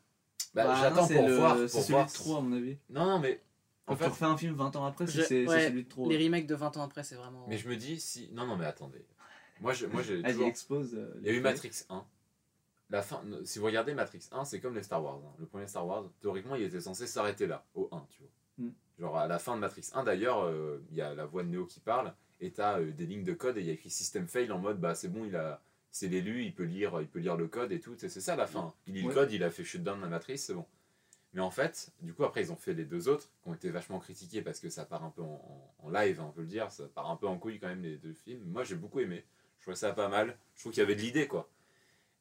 Bah, Bah, j'attends pour le- voir. C'est celui voir de trop à mon avis. Non, non, mais. En Quand tu fait, refais un film 20 ans après, c'est ouais, celui de trop. Les remakes de 20 ans après, c'est vraiment. mais je me dis si. Non, non, mais attendez. Moi, je, moi j'ai Vas-y, toujours. expose. euh, Il y a eu. Matrix 1. La fin, si vous regardez Matrix 1, c'est comme les Star Wars. hein. Le premier Star Wars, théoriquement, il était censé s'arrêter là, au 1, tu vois. Mm. Genre à la fin de Matrix 1, d'ailleurs, euh, il y a la voix de Neo qui parle, et t'as euh, des lignes de code, et il y a écrit System Fail en mode, bah c'est bon, il a, c'est l'élu, il peut lire, il peut lire le code et tout. C'est c'est ça la fin. Il lit le code, il a fait shutdown la matrice, c'est bon. Mais en fait, du coup, après, ils ont fait les deux autres, qui ont été vachement critiqués parce que ça part un peu en, en- en live, hein, on peut le dire, ça part un peu en couille quand même, les deux films. Moi, j'ai beaucoup aimé. Je trouvais ça pas mal. Je trouve qu'il y avait de l'idée, quoi.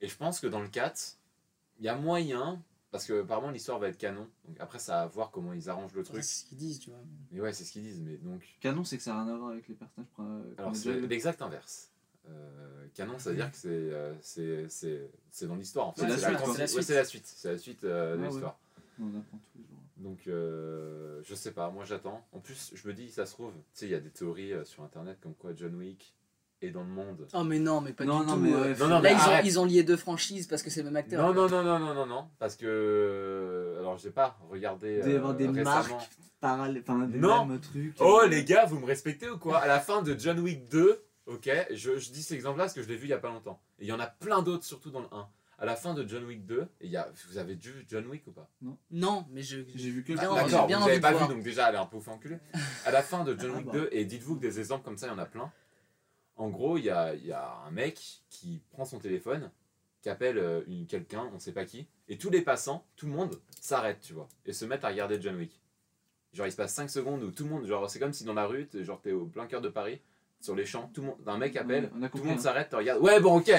Et je pense que dans le 4, il y a moyen, parce que apparemment l'histoire va être canon. Donc après, ça va voir comment ils arrangent le Ça, truc. C'est ce qu'ils disent, tu vois. Mais ouais, c'est ce qu'ils disent. Mais donc, Canon, c'est que ça n'a rien à voir avec les personnages. alors c'est l'exact inverse. Euh, canon, ça veut dire que c'est euh, c'est- c'est c'est dans l'histoire en fait. C'est la suite, quoi. C'est la ouais, suite. c'est la suite. C'est la suite euh, de Ah ouais. l'histoire. On apprend tous les jours. Donc, euh, je sais pas, moi j'attends. En plus, je me dis, ça se trouve, tu sais, il y a des théories euh, sur internet comme quoi John Wick est dans le monde. Oh, mais non, mais pas Non, du non, tout. mais euh. Non, non, Là, mais ils ont, ils ont lié deux franchises parce que c'est le même acteur. Non, non, non, non, non, non, non, parce que. euh, Alors, j'ai pas regardé. Il doit y euh, avoir des récemment. marques parallèles, enfin des Non. mêmes trucs. Oh, euh, les gars, vous me respectez ou quoi? À la fin de John Wick 2, ok, je, je dis cet exemple-là parce que je l'ai vu il y a pas longtemps. Et il y en a plein d'autres, surtout dans le 1. À la fin de John Wick 2, et il y a, vous avez vu John Wick ou pas? Non, mais je. J'ai vu que j'ai D'accord, vous envie avez de pas voir. vu, donc déjà, allez un peu vous faire enculer. À la fin de John Ah Wick bah. 2, et dites-vous que des exemples comme ça, il y en a plein. En gros, il y a, un mec qui prend son téléphone, qui appelle euh, une- quelqu'un, on sait pas qui, et tous les passants, tout le monde s'arrête, tu vois, et se mettent à regarder John Wick. Genre, il se passe 5 secondes où tout le monde, genre, c'est comme si dans la rue, genre, t'es au plein cœur de Paris, sur les champs, tout le monde, un mec appelle, tout le monde hein. s'arrête, te regarde, ouais bon ok,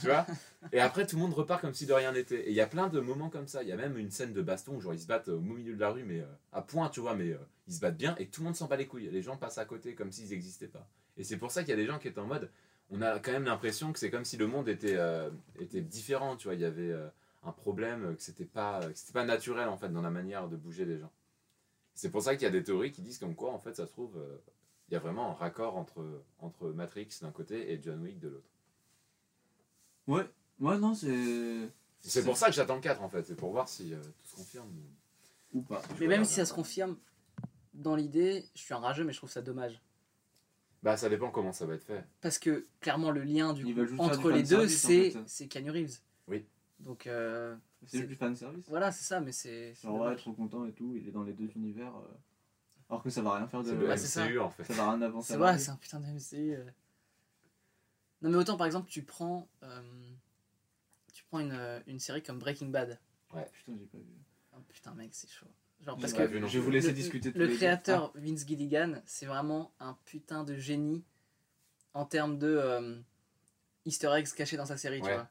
tu vois. Et après tout le monde repart comme si de rien n'était. Et il y a plein de moments comme ça. Il y a même une scène de baston où genre ils se battent au milieu de la rue, mais euh, à point, tu vois, mais euh, ils se battent bien et tout le monde s'en bat les couilles. Les gens passent à côté comme s'ils n'existaient pas. Et c'est pour ça qu'il y a des gens qui étaient en mode, on a quand même l'impression que c'est comme si le monde était, euh, était différent, tu vois. Il y avait euh, un problème, que c'était pas, que c'était pas naturel en fait dans la manière de bouger des gens. C'est pour ça qu'il y a des théories qui disent comme quoi en fait ça se trouve, euh, il y a vraiment un raccord entre, entre Matrix d'un côté et John Wick de l'autre. Ouais, ouais, non, c'est. C'est pour ça que j'attends le 4 en fait, c'est pour voir si euh, tout se confirme. Ou pas. Mais même si ça se confirme, dans l'idée, je suis un rageux, mais je trouve ça dommage. Bah ça dépend comment ça va être fait. Parce que clairement, le lien du coup, entre du les deux, en c'est fait. Keanu Reeves. Oui. Donc euh, C'est c'est- du fan service. voilà, c'est ça, mais c'est. Genre, ouais, dommage. trop content et tout, il est dans les deux univers. euh, Alors que ça va rien faire de. C'est le Ouais, c'est ça. MCU en fait. Ça va rien avancer. C'est vrai, c'est un putain de MCU. euh. Non, mais autant par exemple, tu prends. euh, tu prends une, euh, une série comme Breaking Bad. Putain, j'ai pas vu. Oh, putain, mec, c'est chaud. Genre, parce que vu je vais vous laisser le, discuter le deux. créateur Vince Gilligan, c'est vraiment un putain de génie en termes de euh, easter eggs cachés dans sa série, tu Ouais. vois.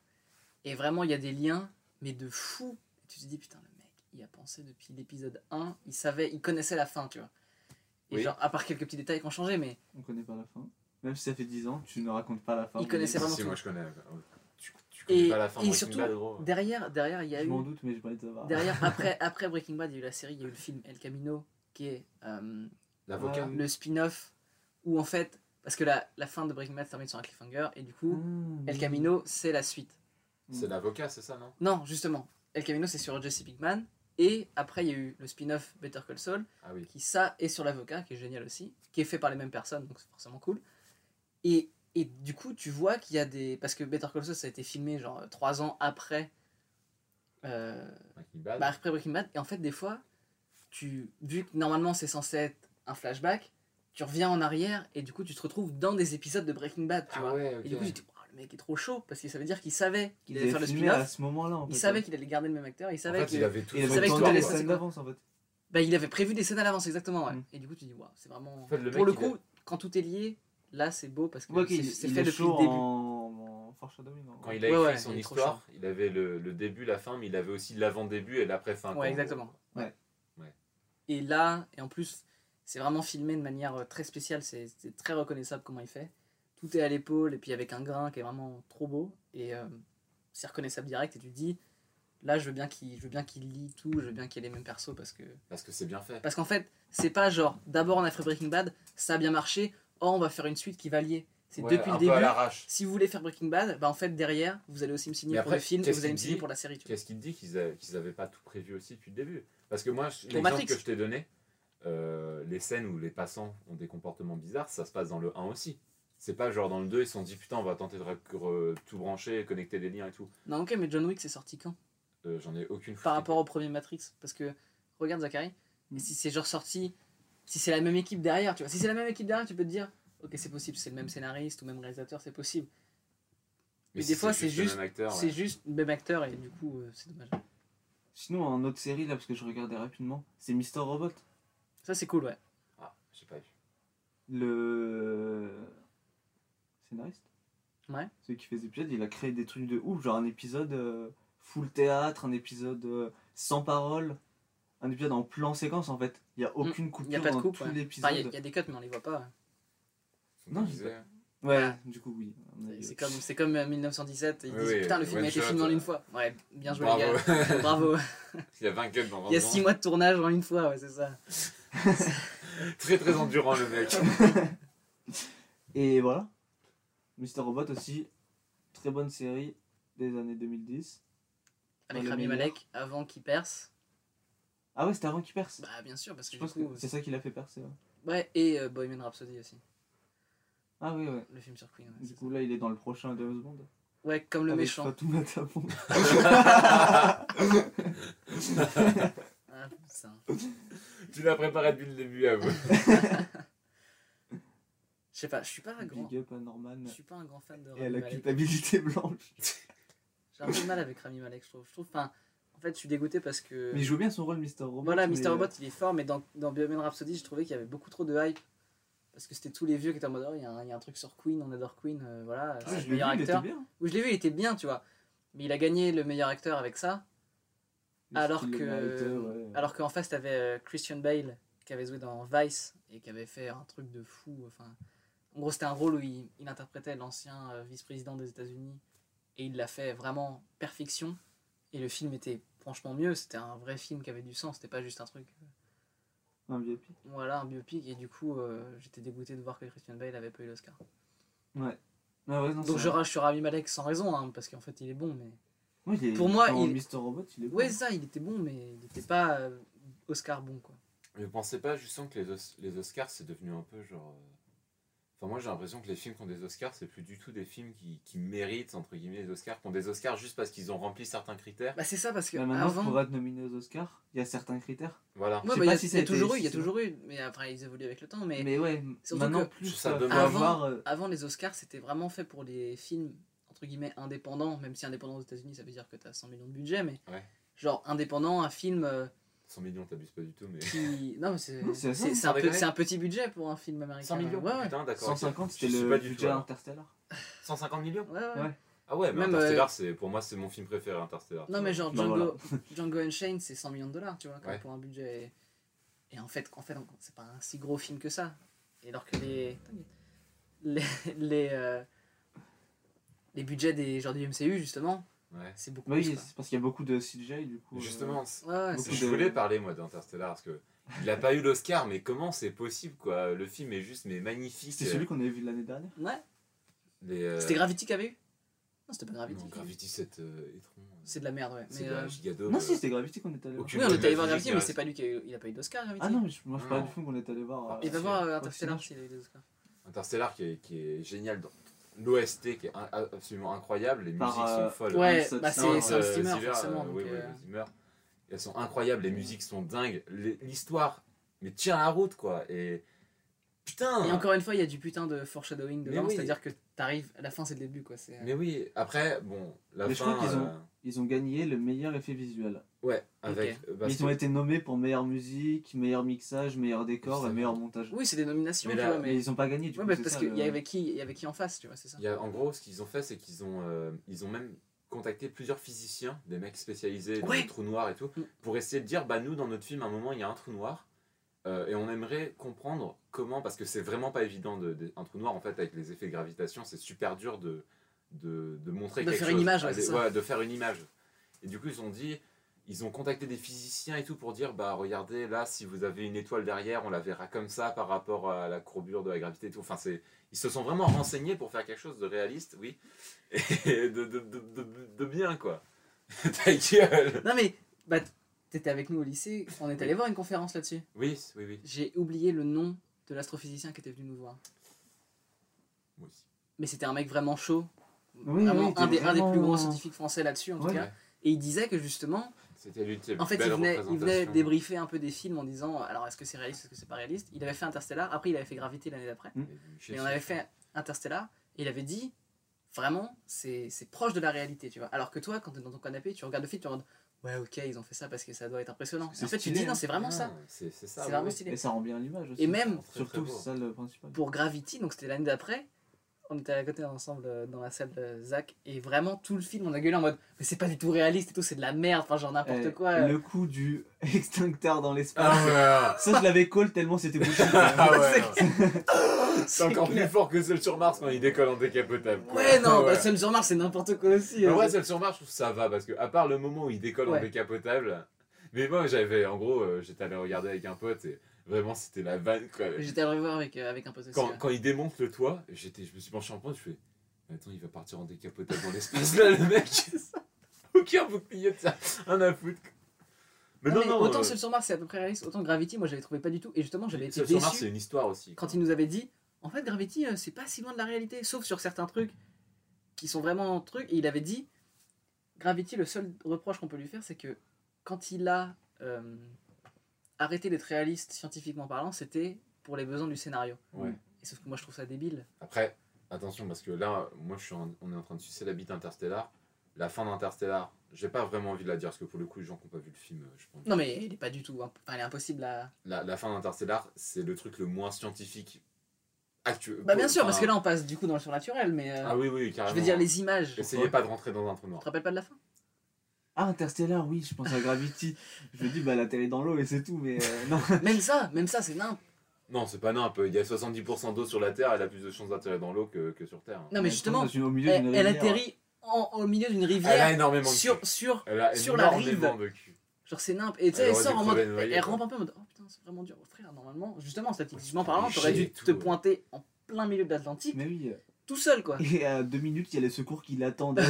Et vraiment, il y a des liens, mais de fou. Et tu te dis, putain, le mec, il a pensé depuis l'épisode 1, il savait, il connaissait la fin, tu vois. Et Oui. genre, à part quelques petits détails qui ont changé, mais On connaît pas la fin. Même si ça fait 10 ans, tu ne racontes pas la fin. Il connaissait vraiment Si, tout. moi je connais. euh, Tu, tu connais Et- pas la fin de et Breaking surtout, Bad, gros. derrière, derrière, il y a Je eu. m'en doute, mais envie de savoir. Derrière, après, après Breaking Bad, il y a eu la série, il y a eu le film El Camino, qui est euh, L'avocat. Le spin-off où en fait, parce que la, la fin de Breaking Bad se termine sur un cliffhanger, et du coup, Ah, El Camino, c'est la suite. C'est l'avocat, c'est ça, non? Non, justement, El Camino, c'est sur Jesse Pinkman, et après, il y a eu le spin-off Better Call Saul, Ah oui. qui ça est sur l'avocat, qui est génial aussi, qui est fait par les mêmes personnes, donc c'est forcément cool. Et, et du coup, tu vois qu'il y a des. Parce que Better Call Saul, ça a été filmé genre trois ans après. euh, Breaking Bad. bah, après Breaking Bad, et en fait, des fois, tu, vu que normalement c'est censé être un flashback, tu reviens en arrière et du coup, tu te retrouves dans des épisodes de Breaking Bad, tu ah vois. ouais. Et du coup, tu te dis, mec est trop chaud parce que ça veut dire qu'il savait qu'il Il allait faire le à spin-off, ce moment-là. En il savait qu'il allait garder le même acteur, il en savait fait, qu'il il avait tout Il avait tourné les scènes d'avance en fait. bah, il avait prévu des scènes à l'avance, exactement, ouais. Mm. Et du coup, tu dis, waouh, c'est vraiment. fait, le Pour le a- coup, quand tout est lié, là, c'est beau parce que Ouais, c'est fait depuis le début. en, en foreshadowing. en- Quand il a écrit ouais, son il histoire, il avait le, le début, la fin, mais il avait aussi l'avant-début et l'après-fin. Ouais, exactement. Ouais. Ouais. Et là, et en plus, c'est vraiment filmé de manière euh, très spéciale, c'est c'est très reconnaissable comment il fait. Tout est à l'épaule et puis avec un grain qui est vraiment trop beau et euh, c'est reconnaissable direct et tu te dis là je veux bien qu'il je veux bien qu'il lit tout, je veux bien qu'il y ait les mêmes persos parce que Parce que c'est bien fait. parce qu'en fait, c'est pas genre d'abord on a fait Breaking Bad, ça a bien marché, oh on va faire une suite qui va lier. C'est Ouais, depuis le début. Si vous voulez faire Breaking Bad, bah en fait derrière, vous allez aussi me signer pour le film et vous allez me signer dit pour la série. Qu'est-ce qu'il dit qu'ils avaient pas tout prévu aussi depuis le début? Parce que moi, l'exemple que je t'ai donné, euh, les scènes où les passants ont des comportements bizarres, ça se passe dans le 1 aussi. C'est pas genre dans le 2, ils se sont dit putain, on va tenter de tout brancher, connecter des liens et tout. Non ok, mais John Wick c'est sorti quand? Euh, J'en ai aucune par rapport au premier Matrix Parce que regarde Zachary, Mm. et si c'est genre sorti, si c'est la même équipe derrière, tu vois, si c'est la même équipe derrière, tu peux te dire, ok c'est possible, c'est le même scénariste ou même réalisateur, c'est possible. mais des fois, c'est le juste- même acteur, C'est ouais. juste le même acteur et du coup euh, c'est dommage. Sinon, en autre série, là, parce que je regardais rapidement, c'est Mister Robot. Ça c'est cool, ouais. Ah, j'ai pas vu. Le scénariste Ouais. Celui qui fait des épisodes, il a créé des trucs de ouf, genre un épisode euh, full théâtre, un épisode euh, sans parole, un épisode en plan séquence en fait. Il n'y a aucune coupure Il n'y a pas de dans coupe. tout ouais. l'épisode. Enfin, il y, a- y des cuts mais on les voit pas. Non, On je disait- Ouais, du coup, oui. C'est- comme, c'est comme euh, 1917, ils Oui, disent oui, putain le film one a été filmé en euh. une fois. Ouais, bien joué Bravo. les gars. Bravo. Il y a 20 cuts dans 20 Il y a ans. 6 mois de tournage en une fois, ouais c'est ça. Très très endurant le mec. Et voilà. Mister Robot aussi, très bonne série des années 2010. Avec Rami. Malek avant qu'il perce. Ah ouais, c'était avant qu'il perce. Bah bien sûr parce que je pense que c'est ça qui l'a fait percer. ouais. Ouais, et euh, Bohemian Rhapsody aussi. Ah oui, ouais. Le film sur Queen. ouais, Du coup, là, il est dans le prochain James Bond. Ouais, comme le Avec méchant. Ah, putain. tu l'as préparé depuis le début à vous. Je sais pas, je suis pas un grand. Big up à Norman. Je suis pas un grand fan de Et à Rami la Malek. culpabilité blanche. J'ai un peu de mal avec Rami Malek, je trouve. Je trouve, enfin, en fait, je suis dégoûté parce que. Mais il joue bien son rôle, Mr. Robot. Voilà, Mr. euh, Robot, il est fort, mais dans, dans Bohemian Rhapsody, je trouvais qu'il y avait beaucoup trop de hype. parce que c'était tous les vieux qui étaient en mode oh, il y, a un- il y a un truc sur Queen, on adore Queen, euh, voilà, c'est je le l'ai meilleur vu, il était acteur. bien. Oui, je l'ai vu, il était bien, tu vois. Mais il a gagné le meilleur acteur avec ça, alors qu'il le que, méritait, ouais. alors qu'en face, t'avais euh, Christian Bale qui avait joué dans Vice et qui avait fait un truc de fou. Enfin, en gros, c'était un rôle où il, il interprétait l'ancien euh, vice-président des États-Unis et il l'a fait vraiment perfection. Et le film était franchement mieux. C'était un vrai film qui avait du sens. C'était pas juste un truc. euh, Un biopic. voilà, un biopic. Et du coup, euh, j'étais dégoûté de voir que Christian Bale avait pas eu l'Oscar. Ouais. Ah ouais, non, Donc je rage sur Rami Malek sans raison, hein, parce qu'en fait, il est bon, mais. Ouais, il est- Pour moi, il- Mr. Robot, il est bon. Ouais, ça, il était bon, mais il était pas euh, Oscar bon, quoi. Mais vous pensez pas justement que les, Os- les Oscars c'est devenu un peu genre. euh, Enfin, moi j'ai l'impression que les films qui ont des Oscars, c'est plus du tout des films qui, qui méritent, entre guillemets, les Oscars, qui ont des Oscars juste parce qu'ils ont rempli certains critères. Bah, c'est ça, parce que Là, maintenant, avant. pour être nominé aux Oscars, il y a certains critères. Voilà. je Ouais, sais bah, pas il y a, si y a toujours eu, il y a toujours eu, mais après ils évoluent avec le temps. Mais, Mais, ouais, surtout maintenant, que plus ça demande- Avant- avoir. euh, avant les Oscars, c'était vraiment fait pour les films entre guillemets indépendants, même si indépendant aux États-Unis, ça veut dire que tu as 100 millions de budget, mais Ouais. genre indépendant, un film euh, 100 millions, t'abuses pas du tout, mais. qui. Non, mais c'est un, peu- un petit budget pour un film américain. 100 millions Ouais, ouais. Putain, d'accord. 150, ok. c'était le pas du budget. Interstellar. 150 millions Ouais, ouais. Ouais. Ah ouais, mais Même, Interstellar, euh, c'est, pour moi, c'est mon film préféré, Interstellar. Non, mais genre Bah, Django, Django Unchained, c'est 100 millions de dollars, tu vois, Ouais. pour un budget. Et en fait, en fait c'est pas un si gros film que ça. Et alors que les. Les. Les, euh, les budgets des genre du MCU, justement, Ouais. c'est beaucoup Oui, plus. quoi. c'est parce qu'il y a beaucoup de CGI du coup. euh, Justement, c'est- Ouais, ouais, c'est- je de- voulais parler, moi, d'Interstellar, parce que. Il a pas eu l'Oscar, mais comment c'est possible, quoi? Le film est juste, mais magnifique. C'était celui qu'on avait vu l'année dernière? Ouais. Euh, C'était Gravity qui avait eu? Non, c'était pas Gravity. Non, Gravity 7 euh. C'est de la merde, ouais. C'est Mais, de la euh, gigadobe. Non, si, c'était Gravity qu'on est allé voir. Aucune Oui, on est allé voir Gravity, mais reste. c'est pas lui qui a eu, il a pas eu d'Oscar, Gravity. Ah non, mais moi je parlais Non. du film qu'on est allé voir. Il va euh, voir euh, Interstellar s'il a eu des Oscars. Interstellar qui est, qui est génial dans l'OST qui est un- absolument incroyable, les Par, musiques euh, sont folles. Ouais, bah c'est Zimmer, euh, steamer, Zimmer, forcément. euh, donc, oui, oui, euh, Zimmer. Elles sont incroyables, les musiques sont dingues, l'histoire, mais tient la route quoi. Et putain Et encore une fois, il y a du putain de foreshadowing dedans, oui. c'est-à-dire que t'arrives, à la fin c'est le début quoi. c'est, euh, Mais oui, après, bon, la Mais je crois qu'ils ont- euh, Ils ont gagné le meilleur effet visuel. Ouais, avec. euh, Ils ont été nommés pour meilleure musique, meilleur mixage, meilleur décor et meilleur montage. Oui, c'est des nominations, Mais tu vois, Mais mais. ils ont pas gagné du Ouais, coup. parce qu'il le- y avait qui, il y avait qui en face, tu vois, c'est ça. Il y a, en gros, ce qu'ils ont fait, c'est qu'ils ont, euh, ils ont même contacté plusieurs physiciens, des mecs spécialisés dans Ouais. les trous noirs et tout, Mm. pour essayer de dire, bah nous, dans notre film, à un moment, il y a un trou noir, euh, et on aimerait comprendre comment, parce que c'est vraiment pas évident, de, de- un trou noir, en fait, avec les effets de gravitation, c'est super dur de, de, de montrer De quelque faire chose. une image, ouais, des- c'est ça. de faire une image. Et du coup, ils ont dit, ils ont contacté des physiciens et tout pour dire, bah regardez, là, si vous avez une étoile derrière, on la verra comme ça par rapport à la courbure de la gravité et tout. Enfin, c'est ils se sont vraiment renseignés pour faire quelque chose de réaliste, oui, et de, de, de, de, de bien, quoi. Ta gueule Non mais, bah, t'étais avec nous au lycée, on est allé voir une conférence là-dessus. Oui, oui, oui, J'ai oublié le nom de l'astrophysicien qui était venu nous voir. moi aussi. Mais c'était un mec vraiment chaud. Oui, vraiment oui, un, des, t'es un des plus vraiment- gros scientifiques français là-dessus en tout Ouais. cas. Et il disait que justement, C'était lui, en fait, il venait, il venait débriefer un peu des films en disant alors est-ce que c'est réaliste, est-ce que c'est pas réaliste? Il avait fait Interstellar, après il avait fait Gravity l'année d'après. Et on avait fait Interstellar, et il avait dit vraiment, c'est c'est proche de la réalité, tu vois. Alors que toi, quand t'es dans ton canapé, tu regardes le film, tu regardes ouais, ok, ils ont fait ça parce que ça doit être impressionnant. En fait, tu dis non, hein. c'est vraiment ça. C'est c'est ça. C'est oui, vraiment stylé. Et ça rend bien l'image aussi. Et même, Surtout, ça le principal. pour Gravity, donc c'était l'année d'après, on était à côté ensemble euh, dans la salle de Zach, et vraiment tout le film, on a gueulé en mode mais c'est pas du tout réaliste et tout, c'est de la merde, enfin genre n'importe Eh, quoi. euh. Le coup du extincteur dans l'espace. Ah ouais, Ça, je l'avais call tellement c'était bouché. ah ouais. C'est encore clair. plus fort que celle sur Mars quand il décolle en décapotable. quoi. Ouais, non, Ouais. bah, Sun sur Mars, c'est n'importe quoi aussi. Euh. vrai, celle sur Mars, je trouve ça va parce que, à part le moment où il décolle en Ouais. décapotable, mais moi j'avais, en gros, euh, j'étais allé regarder avec un pote et vraiment c'était la vanne. J'étais allé le voir avec, euh, avec un pote aussi. Quand, ouais. quand il démonte le toit, j'étais, je me suis penché en point, je fais, attends, il va partir en décapotable dans l'espace là, le mec. Aucun bouclier de ça, un à foutre. Mais non, mais non, autant euh, Seul sur Mars c'est à peu près réaliste, autant Gravity, moi j'avais trouvé pas du tout. Et justement, j'avais été Seul sur Mars, c'est une histoire aussi. quand quoi. il nous avait dit en fait, Gravity, euh, c'est pas si loin de la réalité, sauf sur certains trucs qui sont vraiment trucs. Et il avait dit Gravity, le seul reproche qu'on peut lui faire, c'est que quand il a euh, arrêté d'être réaliste scientifiquement parlant, c'était pour les besoins du scénario. Ouais. Et sauf que moi je trouve ça débile. Après, attention, parce que là, moi, je suis en- on est en train de sucer la bite Interstellar. La fin d'Interstellar, j'ai pas vraiment envie de la dire, parce que pour le coup, les gens qui n'ont pas vu le film, je pense. Non, mais il est pas du tout. Enfin, il est impossible à. La, la fin d'Interstellar, c'est le truc le moins scientifique Actu- Bah bien sûr, parce que là on passe du coup dans le surnaturel, mais euh, Ah oui, oui, carrément. je veux dire les images. Tu Essayez pas de rentrer dans un trou noir. te rappelles pas de la fin? Ah, Interstellar, oui, je pense à Gravity. je me dis, bah la est dans l'eau et c'est tout, mais euh, non. Même ça, même ça c'est nimp. Non, c'est pas nimp. Il y a 70% d'eau sur la Terre, elle a plus de chances d'atterrir dans l'eau que, que sur Terre. Non mais justement, une- au milieu elle, d'une elle rivière. atterrit en- au milieu d'une Elle a rivière énormément de sur cul. sur Elle a sur la énormément rive. de cul. Genre c'est nimp et tu sais Elle elle sort en mode elle quoi. rampe un peu en mode oh putain c'est vraiment dur frère normalement justement statistiquement Ouais, parlant t'aurais dû te pointer en plein milieu de l'Atlantique Mais oui. tout seul quoi. Et à deux minutes, il y a les secours qui l'attendent.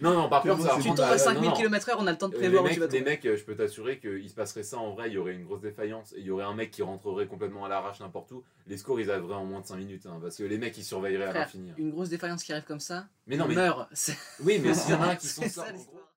Non, non, par contre, ça Tu tombes à non, 5000 non. km/h on a le temps de Euh, prévoir où les tu vas mecs, les mecs, euh, je peux t'assurer qu'il se passerait ça en vrai, il y aurait une grosse défaillance et il y aurait un mec qui rentrerait complètement à l'arrache n'importe où. Les scores ils arriveraient en moins de 5 minutes hein, parce que les mecs ils surveilleraient à Frère, l'infini. hein. Une grosse défaillance qui arrive comme ça, Mais non, on mais meurt. Oui, mais s'il y en a un qui sort. ça en gros- l'histoire.